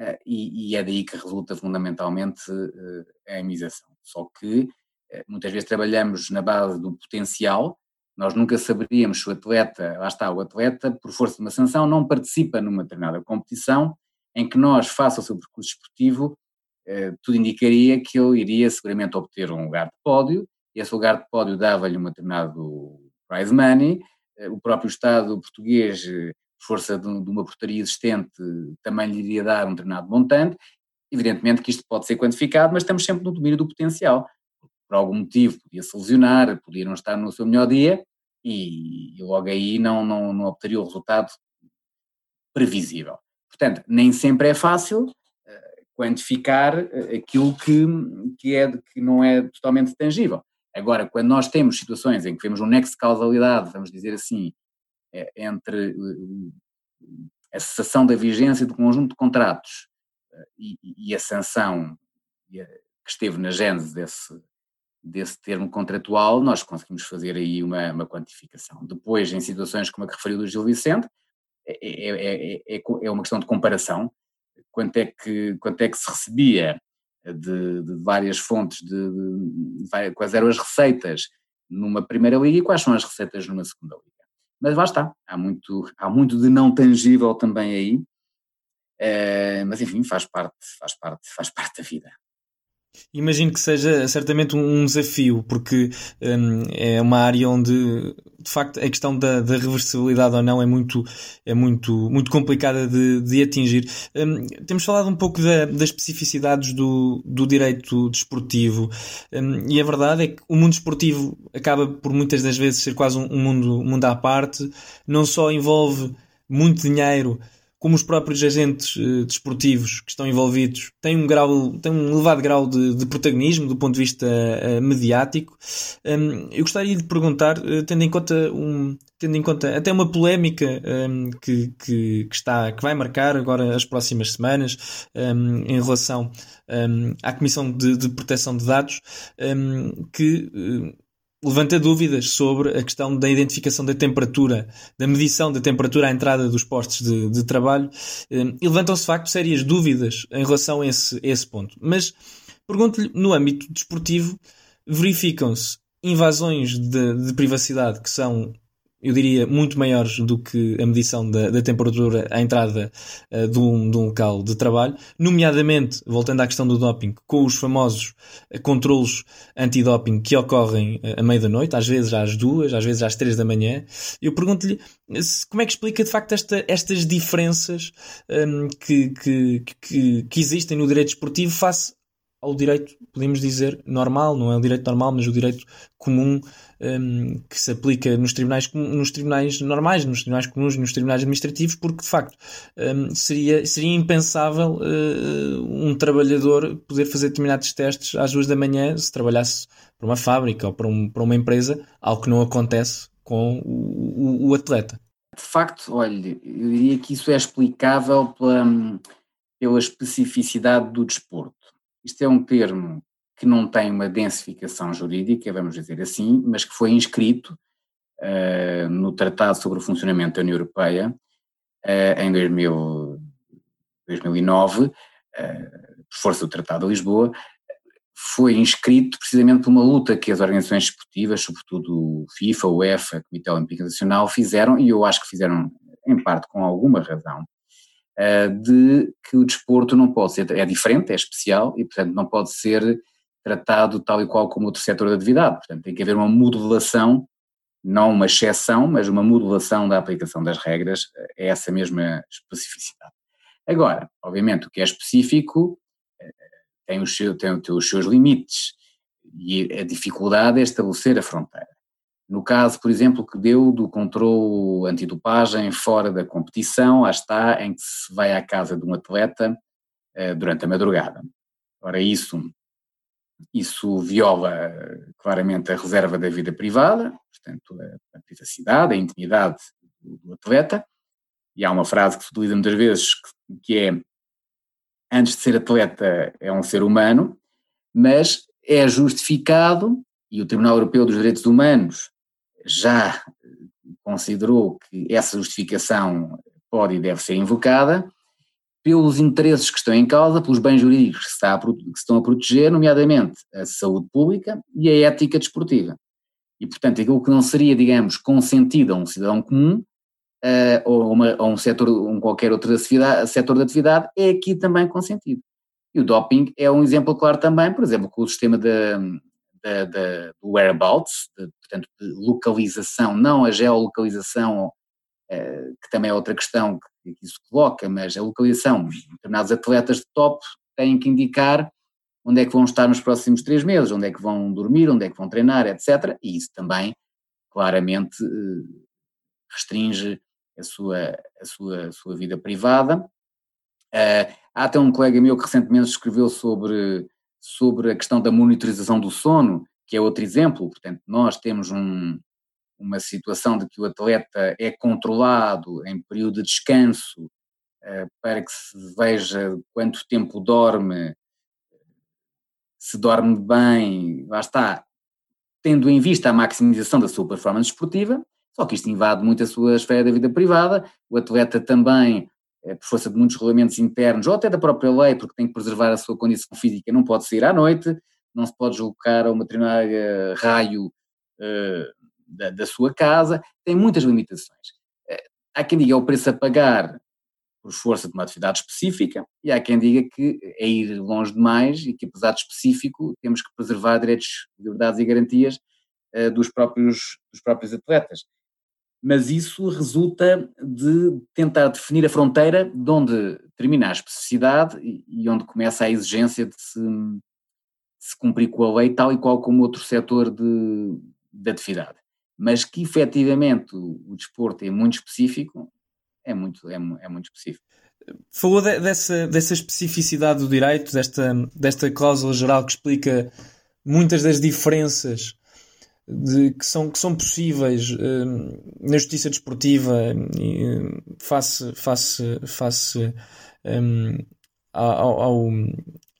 uh, e, e, é daí que resulta fundamentalmente uh, a imização. Só que uh, muitas vezes trabalhamos na base do potencial, nós nunca saberíamos se o atleta, lá está, o atleta, por força de uma sanção, não participa numa determinada competição em que nós, face ao seu percurso esportivo, tudo indicaria que ele iria seguramente obter um lugar de pódio, e esse lugar de pódio dava-lhe um determinado prize money, eh, o próprio Estado português, eh, força de, uma portaria existente, também lhe iria dar um determinado montante. Evidentemente que isto pode ser quantificado, mas estamos sempre no domínio do potencial. Por algum motivo podia-se lesionar, podia não estar no seu melhor dia e, logo aí não, não, não obteria o resultado previsível. Portanto, nem sempre é fácil uh, quantificar aquilo que, que, é, que não é totalmente tangível. Agora, quando nós temos situações em que vemos um nexo de causalidade, vamos dizer assim, é, entre a cessação da vigência do conjunto de contratos eh, e, e a sanção que esteve na gênese desse, desse termo contratual, nós conseguimos fazer aí uma, uma quantificação. Depois, em situações como a que referiu do Gil Vicente, é, é, é, é, uma questão de comparação. Quanto é, que, quanto é que se recebia de, de várias fontes, de, de, quais eram as receitas numa primeira liga e quais são as receitas numa segunda liga. Mas lá está, há muito, há muito de não tangível também aí, é, mas enfim, faz parte, faz parte, faz parte da vida. Imagino que seja certamente um, desafio, porque um, é uma área onde, de facto, a questão da, da reversibilidade ou não é muito, é muito, muito complicada de, de atingir. Um, temos falado um pouco da, das especificidades do, do direito desportivo, hum, e a verdade é que o mundo esportivo acaba por muitas das vezes ser quase um, mundo, mundo à parte, não só envolve muito dinheiro como os próprios agentes uh, desportivos que estão envolvidos têm um, grau, têm um elevado grau de, de protagonismo do ponto de vista uh, mediático. Um, eu gostaria de perguntar, uh, tendo em conta um, tendo em conta até uma polémica um, que, que, que, está, que vai marcar agora as próximas semanas um, em relação um, à Comissão de, de, Proteção de Dados, que levanta dúvidas sobre a questão da identificação da temperatura, da medição da temperatura à entrada dos postos de, de trabalho, eh, e levantam-se de facto sérias dúvidas em relação a esse, a esse ponto. Mas pergunto-lhe, no âmbito desportivo, verificam-se invasões de, de privacidade que são eu diria, muito maiores do que a medição da, da temperatura à entrada uh, de, um, de, um, local de trabalho, nomeadamente, voltando à questão do doping, com os famosos uh, controlos antidoping que ocorrem uh, à meia da noite, às vezes às duas, às vezes às três da manhã. Eu pergunto-lhe como é que explica de facto esta, estas diferenças um, ehm, que, que, que, que existem no direito esportivo face ao direito, podemos dizer, normal, não é o direito normal, mas o direito comum um, que se aplica nos tribunais, nos tribunais normais, nos tribunais comuns, nos tribunais administrativos, porque de facto um, seria, seria impensável uh, um trabalhador poder fazer determinados testes às duas da manhã se trabalhasse para uma fábrica ou para, um, para uma empresa, algo que não acontece com o, o, o atleta. De facto, olha, eu diria que isso é explicável pela, pela especificidade do desporto. Isto é um termo que não tem uma densificação jurídica, vamos dizer assim, mas que foi inscrito uh, no Tratado sobre o Funcionamento da União Europeia uh, em 2000, 2009, uh, por força do Tratado de Lisboa, foi inscrito precisamente por uma luta que as organizações esportivas, sobretudo FIFA, UEFA, Comitê Olímpico Nacional, fizeram, e eu acho que fizeram em parte com alguma razão, de que o desporto não pode ser, é diferente, é especial e portanto não pode ser tratado tal e qual como outro setor da atividade. Portanto, tem que haver uma modulação, não uma exceção, mas uma modulação da aplicação das regras a essa mesma especificidade. Agora, obviamente, o que é específico eh, tem os, tem, tem os seus limites e a dificuldade é estabelecer a fronteira. No caso, por exemplo, que deu do controle antidopagem fora da competição, lá está, em que se vai à casa de um atleta eh, durante a madrugada. Ora, isso isso viola claramente a reserva da vida privada, portanto, a, privacidade, a intimidade do, atleta. E há uma frase que se utiliza muitas vezes que é: antes de ser atleta, é um ser humano, mas é justificado, e o Tribunal Europeu dos Direitos Humanos já considerou que essa justificação pode e deve ser invocada, pelos interesses que estão em causa, pelos bens jurídicos que se, a, que estão a proteger, nomeadamente a saúde pública e a ética desportiva. E, portanto, aquilo que não seria, digamos, consentido a um cidadão comum uh, ou, uma, ou um setor, um qualquer outro setor de atividade, é aqui também consentido. E o doping é um exemplo claro também, por exemplo, com o sistema da, da, da, do whereabouts, de, portanto, de localização, não a geolocalização, uh, que também é outra questão que isso coloca, mas a localização, determinados atletas de top têm que indicar onde é que vão estar nos próximos três meses, onde é que vão dormir, onde é que vão treinar, etc. E isso também claramente eh, restringe a sua, a sua, a sua vida privada. Uh, há até um colega meu que recentemente escreveu sobre, sobre a questão da monitorização do sono, que é outro exemplo. Portanto, nós temos um, uma situação de que o atleta é controlado em período de descanso uh, para que se veja quanto tempo dorme, se dorme bem, lá está, tendo em vista a maximização da sua performance esportiva, só que isto invade muito a sua esfera da vida privada, o atleta também por força de muitos regulamentos internos, ou até da própria lei, porque tem que preservar a sua condição física, não pode sair à noite, não se pode deslocar a uma determinada raio uh, da, da, sua casa, tem muitas limitações. Uh, há quem diga é o preço a pagar por força de uma atividade específica, e há quem diga que é ir longe demais e que, apesar de específico, temos que preservar direitos, liberdades e garantias uh, dos, próprios, dos próprios atletas. Mas isso resulta de tentar definir a fronteira de onde termina a especificidade e, onde começa a exigência de se, de se, cumprir com a lei, tal e qual como outro setor de, de atividade. Mas que efetivamente o, o desporto é muito específico, é muito, é, é muito específico. Falou de, dessa, dessa especificidade do direito, desta, desta cláusula geral que explica muitas das diferenças de, que, são, que são possíveis uh, na justiça desportiva uh, face, face, face um, ao, ao,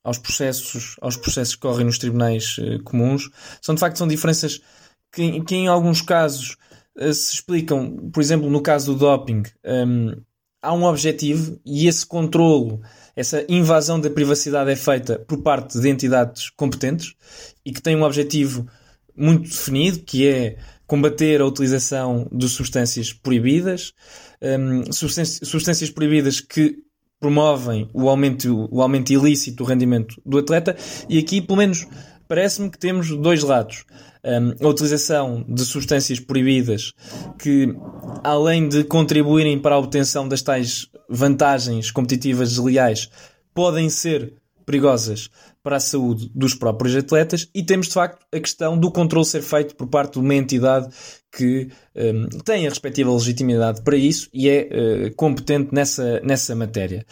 aos, processos, aos processos que correm nos tribunais uh, comuns, são de facto são diferenças que, que em alguns casos eh, se explicam, por exemplo, no caso do doping, um, há um objetivo e esse controlo, essa invasão da privacidade é feita por parte de entidades competentes e que tem um objetivo muito definido, que é combater a utilização de substâncias proibidas, um, substâncias, substâncias proibidas que promovem o aumento, o aumento ilícito do rendimento do atleta, e aqui, pelo menos, parece-me que temos dois lados. Um, a utilização de substâncias proibidas que, além de contribuírem para a obtenção das tais vantagens competitivas desleais, podem ser perigosas para a saúde dos próprios atletas e temos de facto a questão do controle ser feito por parte de uma entidade que um, tem a respectiva legitimidade para isso e é uh, competente nessa, nessa matéria.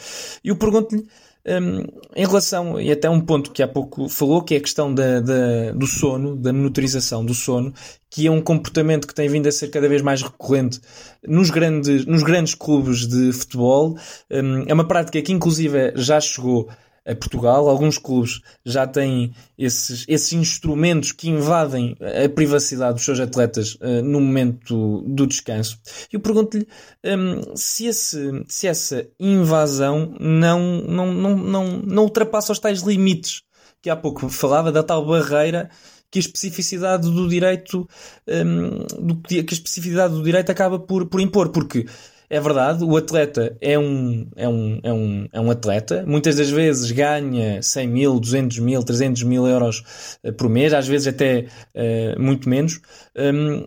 Eu pergunto-lhe um, em relação, e até um ponto que há pouco falou, que é a questão da, da, do sono, da monitorização do sono, que é um comportamento que tem vindo a ser cada vez mais recorrente nos grandes, nos grandes clubes de futebol. Um, é uma prática que, inclusive, já chegou a Portugal. Alguns clubes já têm esses, esses instrumentos que invadem a privacidade dos seus atletas uh, no momento do descanso. Eu pergunto-lhe um, se, se essa invasão não, não, não, não, não ultrapassa os tais limites que há pouco falava, da tal barreira que a especificidade do direito um, do, que a especificidade do direito acaba por, por impor, porque é verdade, o atleta é um, é um, é um, é um atleta, muitas das vezes ganha 100 mil, 200 mil, 300 mil euros uh, por mês, às vezes até uh, muito menos, um,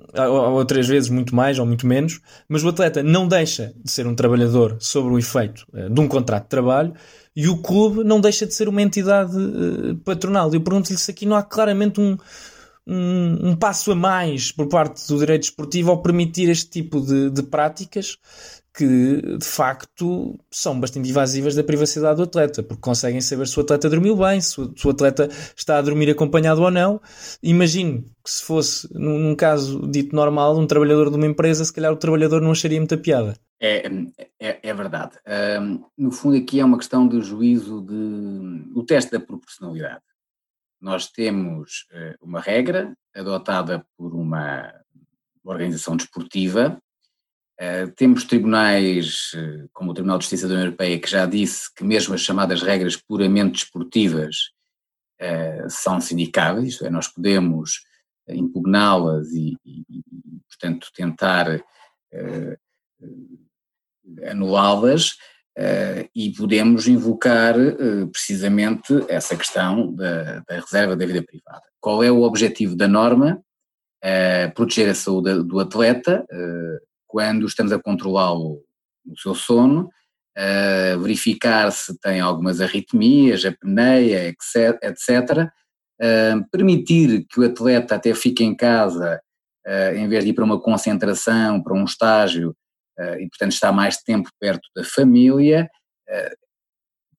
outras vezes muito mais ou muito menos, mas o atleta não deixa de ser um trabalhador sobre o efeito uh, de um contrato de trabalho e o clube não deixa de ser uma entidade patronal. Eu pergunto-lhe se aqui não há claramente um um, um, passo a mais por parte do direito esportivo ao permitir este tipo de, de práticas que de facto são bastante invasivas da privacidade do atleta, porque conseguem saber se o atleta dormiu bem, se o, se o atleta está a dormir acompanhado ou não. Imagino que se fosse, num, num, caso dito normal, um trabalhador de uma empresa, se calhar o trabalhador não acharia muita piada. É, é, é verdade. Um, no fundo, aqui é uma questão de juízo de. o teste da proporcionalidade nós temos eh, uma regra adotada por uma organização desportiva, eh, temos tribunais, eh, como o Tribunal de Justiça da União Europeia, que já disse que mesmo as chamadas regras puramente desportivas são sindicáveis, isto é, nós podemos impugná-las e, e, portanto, tentar anulá-las, e podemos invocar uh, precisamente essa questão da, da, reserva da vida privada. Qual é o objetivo da norma? Uh, proteger a saúde do atleta quando estamos a controlá-lo no seu sono, verificar se tem algumas arritmias, apneia, etc. permitir que o atleta até fique em casa em vez de ir para uma concentração, para um estágio, eh, e, portanto, está mais tempo perto da família, eh,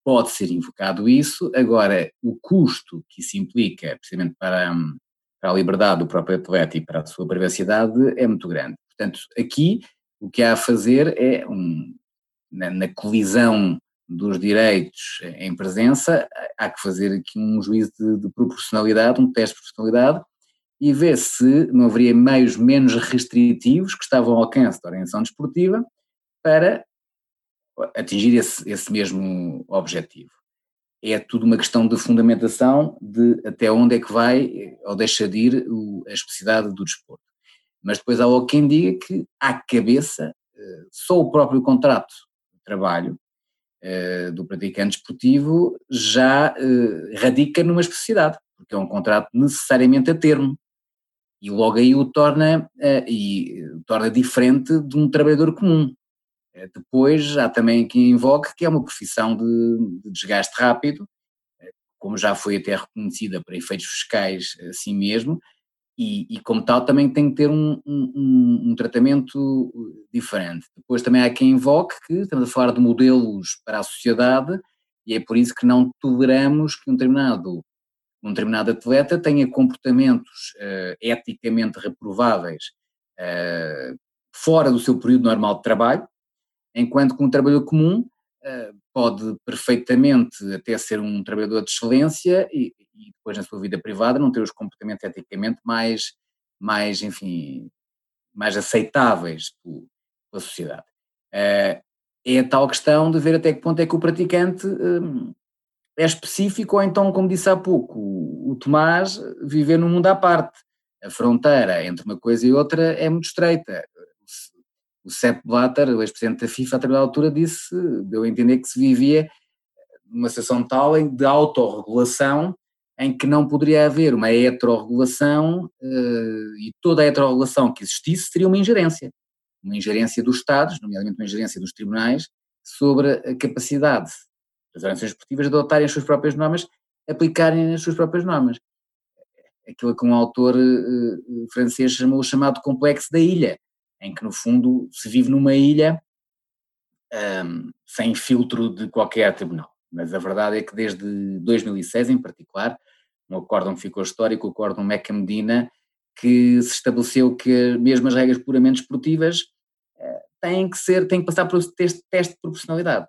pode ser invocado isso. Agora, o custo que isso implica, precisamente para, para a liberdade do próprio atleta e para a sua privacidade, é muito grande. Portanto, aqui o que há a fazer é, um, na, na colisão dos direitos em presença, há que fazer aqui um juízo de, de proporcionalidade, um teste de proporcionalidade, e ver se não haveria meios menos restritivos que estavam ao alcance da organização desportiva para atingir esse, esse mesmo objetivo. É tudo uma questão de fundamentação de até onde é que vai ou deixa de ir a especificidade do desporto. Mas depois há quem diga que, à cabeça, eh, só o próprio contrato de trabalho eh, do praticante esportivo já eh, radica numa especificidade, porque é um contrato necessariamente a termo. E logo aí o torna, e torna diferente de um trabalhador comum. Depois há também quem invoque que é uma profissão de, de desgaste rápido, como já foi até reconhecida para efeitos fiscais assim mesmo, e, e, como tal também tem que ter um, um, um, tratamento diferente. Depois também há quem invoque que estamos a falar de modelos para a sociedade e é por isso que não toleramos que um determinado, um determinado atleta tenha comportamentos uh, eticamente reprováveis uh, fora do seu período normal de trabalho, enquanto que um trabalhador comum uh, pode perfeitamente até ser um trabalhador de excelência e, e depois na sua vida privada não ter os comportamentos eticamente mais, mais enfim, mais aceitáveis pela sociedade. É a tal questão de ver até que ponto é que o praticante um, é específico ou então, como disse há pouco, o, o Tomás viver num mundo à parte. A fronteira entre uma coisa e outra é muito estreita. O Sepp Blatter, o ex-presidente da FIFA, a determinada altura disse, deu a entender que se vivia numa situação tal de autorregulação em que não poderia haver uma heterorregulação uh, e toda a heterorregulação que existisse seria uma ingerência. Uma ingerência dos Estados, nomeadamente uma ingerência dos tribunais, sobre a capacidade das organizações esportivas adotarem as suas próprias normas, aplicarem as suas próprias normas. Aquilo que um autor uh, francês chamou o chamado complexo da ilha, em que no fundo se vive numa ilha um, ehm, sem filtro de qualquer tribunal. Mas a verdade é que desde 2006 em particular, um acórdão que ficou histórico, o acórdão Meca Medina, que se estabeleceu que mesmo as regras puramente esportivas eh, têm que ser, têm que passar por teste, teste de proporcionalidade.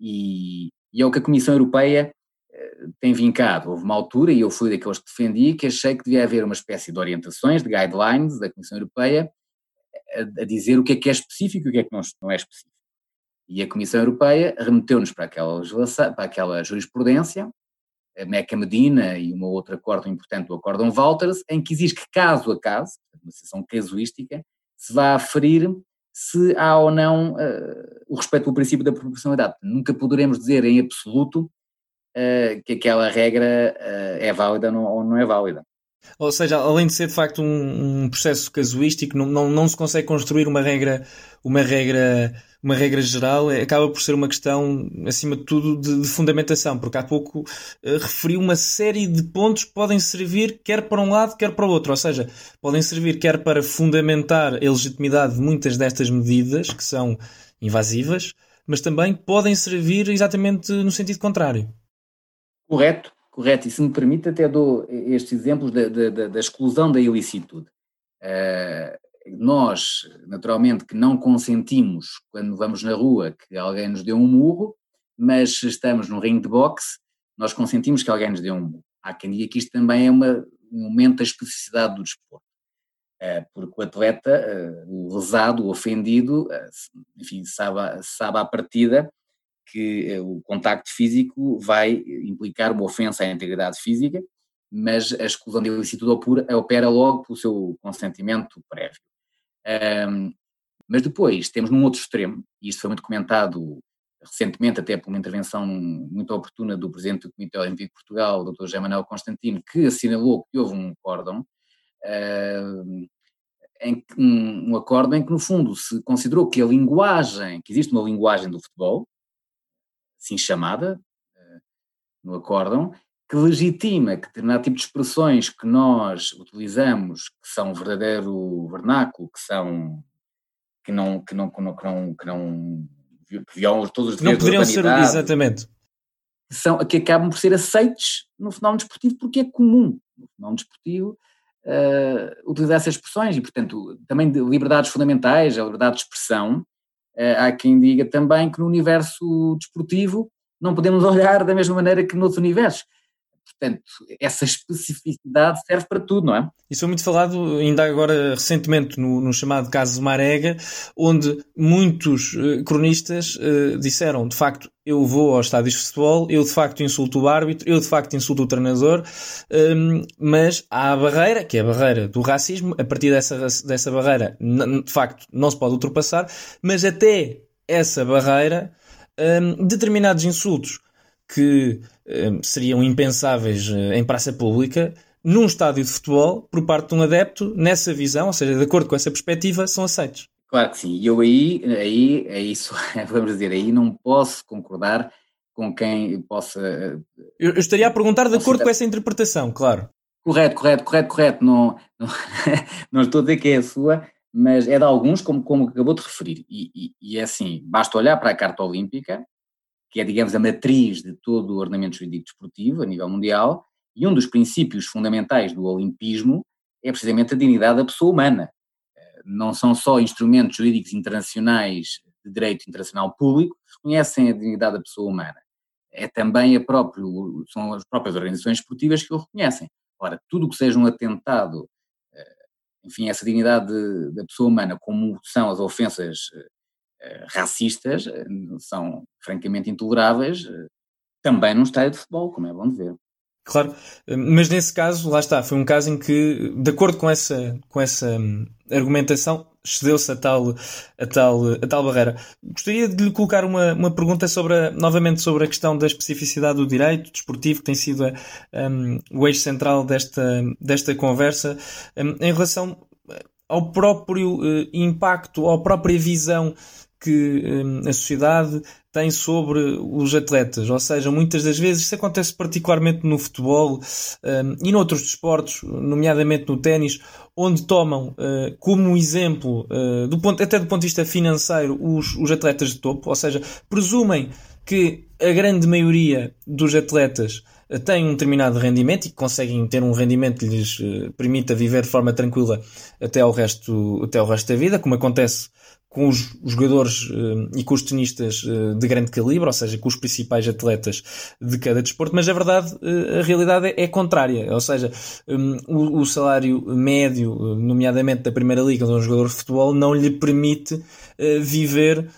E, e, é o que a Comissão Europeia eh, tem vincado. Houve uma altura, e eu fui daqueles que defendi, que achei que devia haver uma espécie de orientações, de guidelines da Comissão Europeia, a, a dizer o que é que é específico e o que é que não, é específico. E a Comissão Europeia remeteu-nos para aquela, para aquela jurisprudência a Meca Medina e uma outra acórdão importante, o acórdão Walters, em que exige que caso a caso, uma sessão casuística, se vá aferir se há ou não uh, o respeito pelo princípio da proporcionalidade. Nunca poderemos dizer em absoluto uh, que aquela regra uh, é válida ou não, ou não é válida. Ou seja, além de ser de facto um, um processo casuístico, não, não, não, se consegue construir uma regra, uma regra, uma regra geral, é, acaba por ser uma questão, acima de tudo, de, de fundamentação, porque há pouco uh, referi uma série de pontos que podem servir quer para um lado, quer para o outro, ou seja, podem servir quer para fundamentar a legitimidade de muitas destas medidas, que são invasivas, mas também podem servir exatamente no sentido contrário. Correto, Correto, e se me permite, até dou estes exemplos da, da, da exclusão da ilicitude. Uh, nós, naturalmente, que não consentimos quando vamos na rua que alguém nos dê um murro, mas se estamos num ringue de boxe, nós consentimos que alguém nos dê um murro. Há quem diga que isto também é uma, um momento da especificidade do desporto. Uh, porque o atleta, uh, o lesado, o ofendido, enfim, sabe, sabe à partida que eh, o contacto físico vai implicar uma ofensa à integridade física, mas a exclusão de ilicitude opera logo pelo seu consentimento prévio. Um, mas depois temos num outro extremo, e isto foi muito comentado recentemente, até por uma intervenção muito oportuna do Presidente do Comitê Olímpico de Portugal, o Dr. José Manuel Constantino, que assinalou que houve um acórdão, em, um, um acórdão em que, no fundo, se considerou que a linguagem, que existe uma linguagem do futebol, assim chamada, eh, no acórdão, que legitima que determinado tipo de expressões que nós utilizamos, que são verdadeiro vernáculo, que são que não que não que não que não, que não que violam todos os não poderiam ser exatamente. Que são que acabam por ser aceites no fenómeno desportivo porque é comum no fenómeno desportivo uh, utilizar essas expressões e portanto também de liberdades fundamentais a liberdade de expressão há quem diga também que no universo desportivo não podemos olhar da mesma maneira que noutros universos. Portanto, essa especificidade serve para tudo, não é? Isso foi muito falado ainda agora recentemente no, no chamado caso Marega, onde muitos uh, cronistas uh, disseram, de facto, eu vou aos estádios de futebol, eu de facto insulto o árbitro, eu de facto insulto o treinador, um, mas há a barreira, que é a barreira do racismo, a partir dessa, dessa barreira, de facto, não se pode ultrapassar, mas até essa barreira, um, determinados insultos que um, seriam impensáveis uh, em praça pública, num estádio de futebol, por parte de um adepto, nessa visão, ou seja, de acordo com essa perspectiva, são aceitos. Claro que sim. E eu aí, aí, é isso, vamos dizer, aí não posso concordar com quem possa. Eu, eu estaria a perguntar de acordo com essa interpretação, claro. Correto, correto, correto, correto. Não, não, não, estou a dizer que é a sua, mas é de alguns, como, como acabou de referir. E, e, e, é assim: basta olhar para a Carta Olímpica, que é, digamos, a matriz de todo o ordenamento jurídico desportivo a nível mundial, e um dos princípios fundamentais do olimpismo é precisamente a dignidade da pessoa humana não são só instrumentos jurídicos internacionais de direito internacional público que reconhecem a dignidade da pessoa humana. É também a próprio, são as próprias organizações esportivas que o reconhecem. Ora, tudo o que seja um atentado, eh, enfim, essa dignidade da pessoa humana, como são as ofensas eh, racistas, eh, são francamente intoleráveis, também num estádio de futebol, como é bom de ver. Claro, mas nesse caso, lá está, foi um caso em que, de acordo com essa, com essa hum, argumentação, cedeu-se a tal, a, tal, a tal barreira. Gostaria de lhe colocar uma, uma pergunta sobre a, novamente sobre a questão da especificidade do direito desportivo, que tem sido a, um, o eixo central desta, desta conversa, um, em relação ao próprio uh, impacto, à própria visão que um, a sociedade tem sobre os atletas, ou seja, muitas das vezes isso acontece particularmente no futebol um, e noutros desportos, nomeadamente no ténis, onde tomam uh, como exemplo, uh, do ponto, até do ponto de vista financeiro, os, os atletas de topo, ou seja, presumem que a grande maioria dos atletas uh, tem um determinado rendimento e conseguem ter um rendimento que lhes permita viver de forma tranquila até ao resto, até ao resto da vida, como acontece com os jogadores uh, e com os tenistas uh, de grande calibre, ou seja, com os principais atletas de cada desporto, mas a verdade, uh, a realidade é, contrária, ou seja, o, salário médio, nomeadamente da Primeira Liga de um jogador de futebol, não lhe permite viver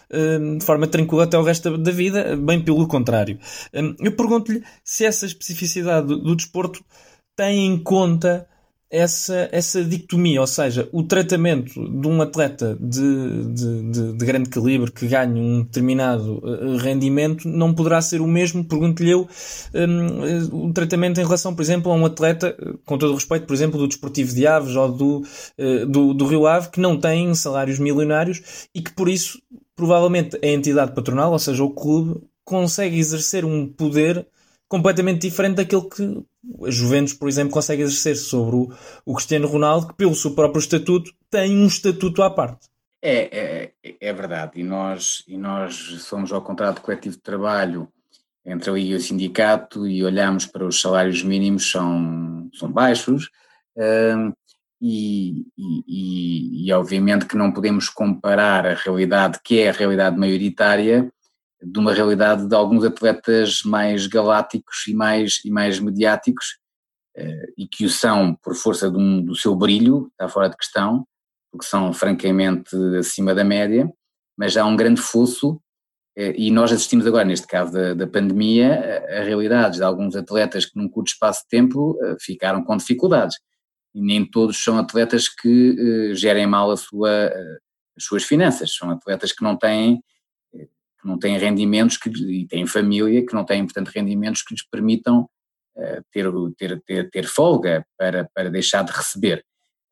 de forma tranquila até o resto da vida, bem pelo contrário. Eu pergunto-lhe se essa especificidade do desporto tem em conta essa, essa dicotomia, ou seja, o tratamento de um atleta de, de, de, de grande calibre que ganhe um determinado uh, rendimento não poderá ser o mesmo, pergunto-lhe eu, um, o tratamento em relação, por exemplo, a um atleta, com todo o respeito, por exemplo, do Desportivo de Aves ou do, do, do Rio Ave, que não tem salários milionários e que por isso, provavelmente, a entidade patronal, ou seja, o clube, consegue exercer um poder completamente diferente daquele que a Juventus, por exemplo, consegue exercer sobre o, o Cristiano Ronaldo, que pelo seu próprio estatuto tem um estatuto à parte. É, é, é verdade, e nós, e nós somos ao contrato coletivo de trabalho entre Liga e o sindicato e olhamos para os salários mínimos são, são baixos hum, e, e, e, obviamente que não podemos comparar a realidade que é a realidade maioritária de uma realidade de alguns atletas mais galácticos e mais, e mais mediáticos, eh, e que o são por força um, do seu brilho, está fora de questão, porque são francamente acima da média, mas há um grande fosso, eh, e nós assistimos agora, neste caso da, da pandemia, a, a realidades de alguns atletas que num curto espaço de tempo eh, ficaram com dificuldades. E nem todos são atletas que gerem mal a sua, as suas finanças, são atletas que não têm não têm rendimentos que, e têm família que não têm, portanto, rendimentos que lhes permitam uh, ter, ter, ter, ter folga para, para deixar de receber.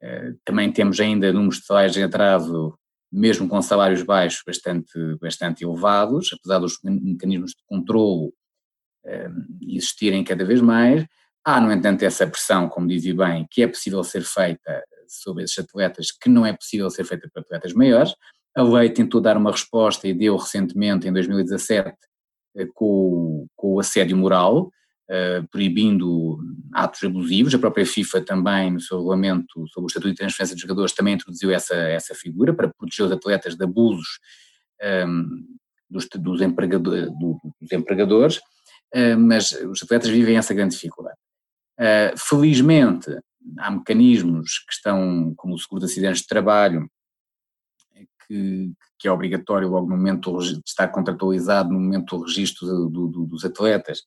Uh, também temos ainda números de salários em atraso, mesmo com salários baixos, bastante, bastante elevados, apesar dos mecanismos de controlo uh, existirem cada vez mais. Há, no entanto, essa pressão, como dizia bem, que é possível ser feita sobre esses atletas, que não é possível ser feita para atletas maiores. A lei tentou dar uma resposta e deu recentemente, em 2017, eh, com, com o assédio moral, uh, proibindo atos abusivos. A própria FIFA também, no seu regulamento sobre o Estatuto de Transferência de Jogadores, também introduziu essa, essa figura para proteger os atletas de abusos um, ehm, dos, dos, empregador, dos empregadores, uh, mas os atletas vivem essa grande dificuldade. Uh, felizmente, há mecanismos que estão, como o seguro de acidentes de trabalho, que, que, é obrigatório logo no momento de estar contratualizado no momento do registro do, do, dos atletas,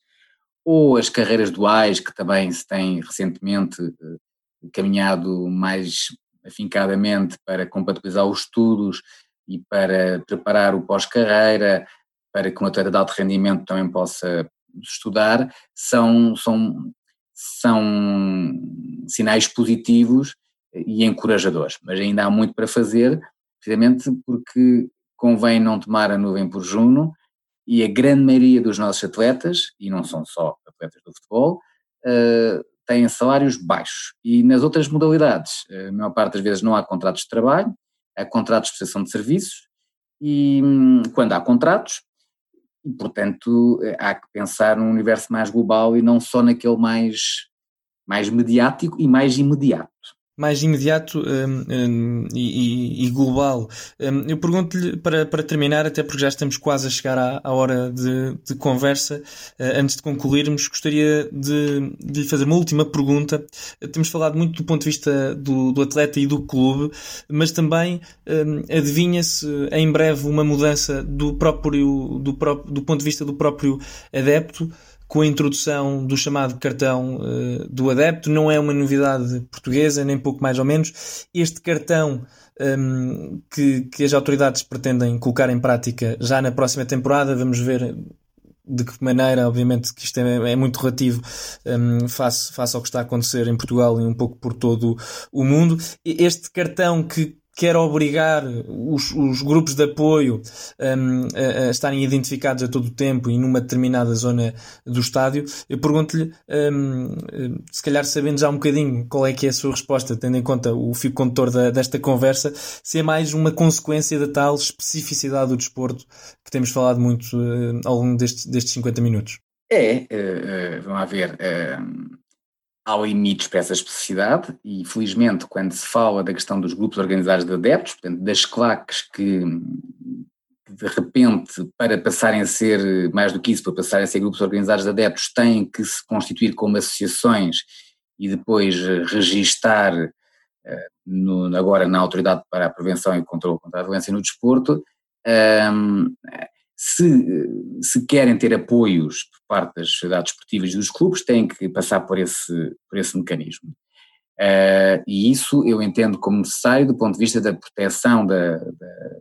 ou as carreiras duais, que também se tem recentemente uh, caminhado mais afincadamente para compatibilizar os estudos e para preparar o pós-carreira, para que um atleta de alto rendimento também possa estudar, são, são, são sinais positivos e encorajadores. Mas ainda há muito para fazer, precisamente porque convém não tomar a nuvem por Juno e a grande maioria dos nossos atletas, e não são só atletas do futebol, uh, têm salários baixos. E nas outras modalidades, a maior parte das vezes não há contratos de trabalho, há contratos de prestação de serviços, e hum, quando há contratos, portanto há que pensar num universo mais global e não só naquele mais, mais mediático e mais imediato mais imediato um, um, e, e, global. Um, eu pergunto-lhe, para, para terminar, até porque já estamos quase a chegar à, à hora de, de conversa, uh, antes de concluirmos, gostaria de, de, lhe fazer uma última pergunta. Temos falado muito do ponto de vista do, do atleta e do clube, mas também hum, adivinha-se em breve uma mudança do próprio, do, do ponto de vista do próprio adepto com a introdução do chamado cartão uh, do adepto. Não é uma novidade portuguesa, nem pouco mais ou menos. Este cartão um, ehm, que, que as autoridades pretendem colocar em prática já na próxima temporada, vamos ver de que maneira, obviamente, que isto é, é muito relativo um, ehm, face, face ao que está a acontecer em Portugal e um pouco por todo o mundo. Este cartão que quer obrigar os, os grupos de apoio um, a, a, estarem identificados a todo o tempo e numa determinada zona do estádio. Eu pergunto-lhe, um, se calhar sabendo já um bocadinho qual é que é a sua resposta, tendo em conta o fio condutor da, desta conversa, se é mais uma consequência da tal especificidade do desporto que temos falado muito uh, ao longo destes, destes 50 minutos. É, uh, uh, vamos ver. Uh, há limites para essa especificidade e, felizmente, quando se fala da questão dos grupos organizados de adeptos, portanto, das claques que, de repente, para passarem a ser, mais do que isso, para passarem a ser grupos organizados de adeptos, têm que se constituir como associações e depois registar no, agora na Autoridade para a Prevenção e Controlo contra a Violência no Desporto, um, se, se querem ter apoios por parte das sociedades esportivas e dos clubes, têm que passar por esse, por esse mecanismo. Uh, e isso eu entendo como necessário do ponto de vista da proteção da, da,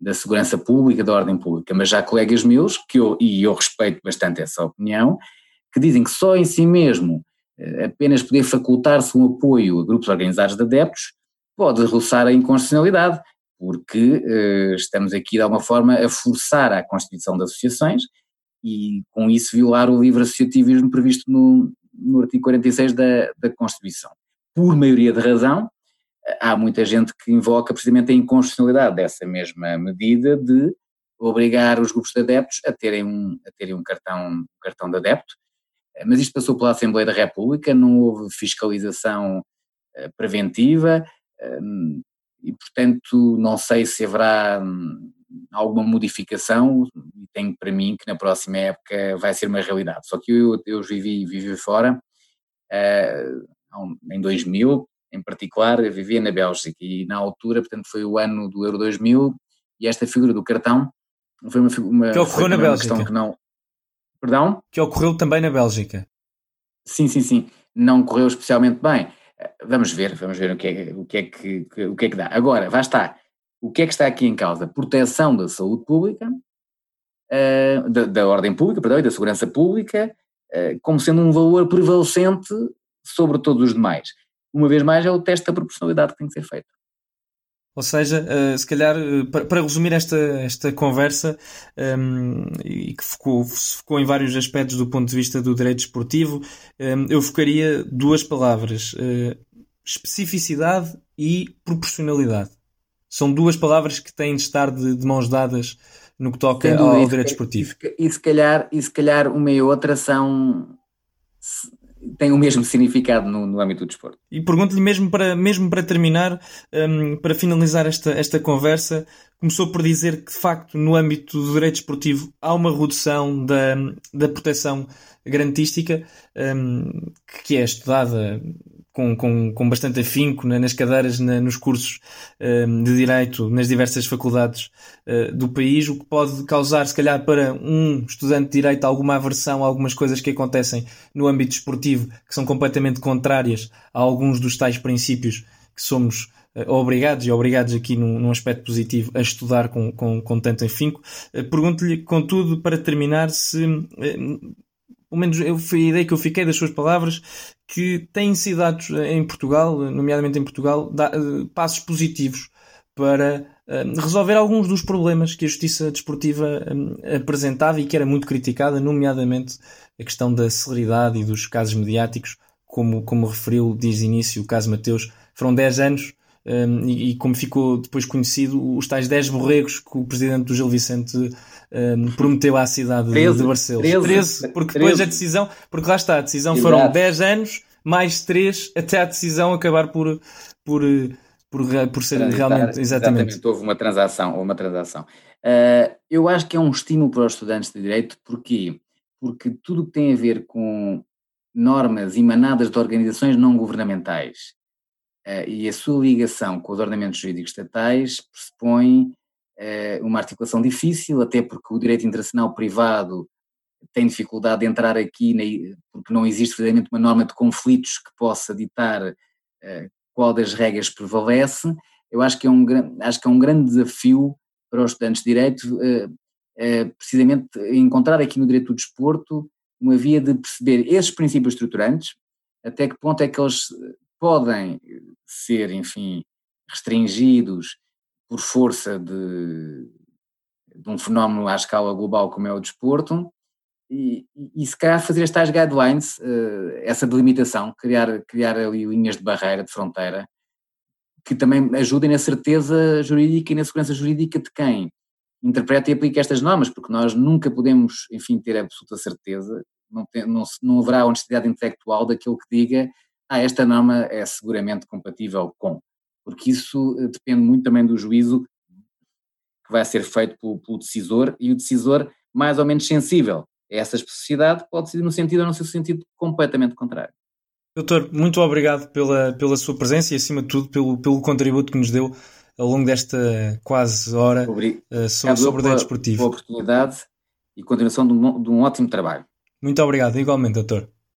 da, segurança pública, da ordem pública. Mas já há colegas meus, que eu, e eu respeito bastante essa opinião, que dizem que só em si mesmo uh, apenas poder facultar-se um apoio a grupos organizados de adeptos pode roçar a inconstitucionalidade porque uh, estamos aqui de alguma forma a forçar a constituição de associações e com isso violar o livre associativismo previsto no, no artigo 46 da, da Constituição. Por maioria de razão, há muita gente que invoca precisamente a inconstitucionalidade dessa mesma medida de obrigar os grupos de adeptos a terem um, a terem um, cartão, um cartão de adepto, mas isto passou pela Assembleia da República, não houve fiscalização eh, preventiva, eh, e, portanto, não sei se haverá hum, alguma modificação e tenho para mim que na próxima época vai ser uma realidade. Só que eu, eu vivi, vivi fora uh, em 2000, em particular, eu vivia na Bélgica e na altura, portanto, foi o ano do Euro 2000 e esta figura do cartão foi uma, uma que ocorreu na Bélgica. que não. Perdão? Que ocorreu também na Bélgica. Sim, sim, sim. Não correu especialmente bem. Vamos ver, vamos ver o que é, o que, é que, o que, é que dá. Agora, vai estar. O que é que está aqui em causa? Proteção da saúde pública, uh, da, da, ordem pública, perdão, e da segurança pública, uh, como sendo um valor prevalecente sobre todos os demais. Uma vez mais, é o teste da proporcionalidade que tem que ser feito. Ou seja, uh, se calhar, uh, para, para, resumir esta, esta conversa, um, ehm, e que focou, focou em vários aspectos do ponto de vista do direito esportivo, um, ehm, eu focaria duas palavras: uh, especificidade e proporcionalidade. São duas palavras que têm de estar de, de mãos dadas no que toca ao, ao direito esportivo. E se, calhar, e se calhar uma e outra são tem o mesmo significado no, no âmbito do desporto. E pergunto-lhe mesmo para, mesmo para terminar, um, para finalizar esta, esta conversa, começou por dizer que de facto no âmbito do direito esportivo há uma redução da, da proteção garantística um, que é estudada com, com, com bastante afinco nas cadeiras, na, nos cursos uh, de Direito, nas diversas faculdades uh, do país, o que pode causar, se calhar, para um estudante de Direito alguma aversão a algumas coisas que acontecem no âmbito esportivo, que são completamente contrárias a alguns dos tais princípios que somos uh, obrigados, e obrigados aqui num, num, aspecto positivo, a estudar com, com, com tanto afinco. Pergunto-lhe, contudo, para terminar, se pelo menos eu, foi a ideia que eu fiquei das suas palavras, que têm sido dados em Portugal, nomeadamente em Portugal, eh, passos positivos para eh, resolver alguns dos problemas que a justiça desportiva eh, apresentava e que era muito criticada, nomeadamente a questão da celeridade e dos casos mediáticos, como, como referiu o início o caso Mateus. Foram 10 anos um, e, e, como ficou depois conhecido, os tais 10 borregos que o presidente do Gil Vicente um, prometeu à cidade 13, de Barcelos. 13, 13 porque 13. depois a decisão, porque lá está, a decisão Exato. foram 10 anos mais 3 até a decisão acabar por, por, por, por ser Transitar, realmente. Exatamente. exatamente. Houve uma transação. Uma transação. Uh, eu acho que é um estímulo para os estudantes de Direito, porquê? Porque tudo o que tem a ver com normas emanadas de organizações não governamentais e a sua ligação com os ordenamentos jurídicos estatais pressupõe uh, uma articulação difícil, até porque o direito internacional privado tem dificuldade de entrar aqui, porque não existe verdadeiramente uma norma de conflitos que possa ditar uh, qual das regras prevalece. Eu acho que é um, acho que é um grande desafio para os estudantes de Direito, precisamente encontrar aqui no direito do desporto uma via de perceber esses princípios estruturantes, até que ponto é que eles podem ser, enfim, restringidos por força de, de um fenómeno à escala global como é o desporto, e, e, se calhar fazer as tais guidelines, uh, essa delimitação, criar, criar ali linhas de barreira, de fronteira, que também ajudem na certeza jurídica e na segurança jurídica de quem interpreta e aplica estas normas, porque nós nunca podemos, enfim, ter absoluta certeza, não, tem, não, não haverá honestidade intelectual daquilo que diga ah, esta norma é seguramente compatível com, porque isso eh, depende muito também do juízo que vai ser feito pelo, pelo decisor e o decisor mais ou menos sensível a essa especificidade pode ser no sentido ou no seu sentido completamente contrário. Doutor, muito obrigado pela, pela sua presença e, acima de tudo, pelo, pelo contributo que nos deu ao longo desta quase hora uh, sobre, sobre o direito esportivo. Pela oportunidade e continuação de um, de um ótimo trabalho. Muito obrigado, igualmente, doutor.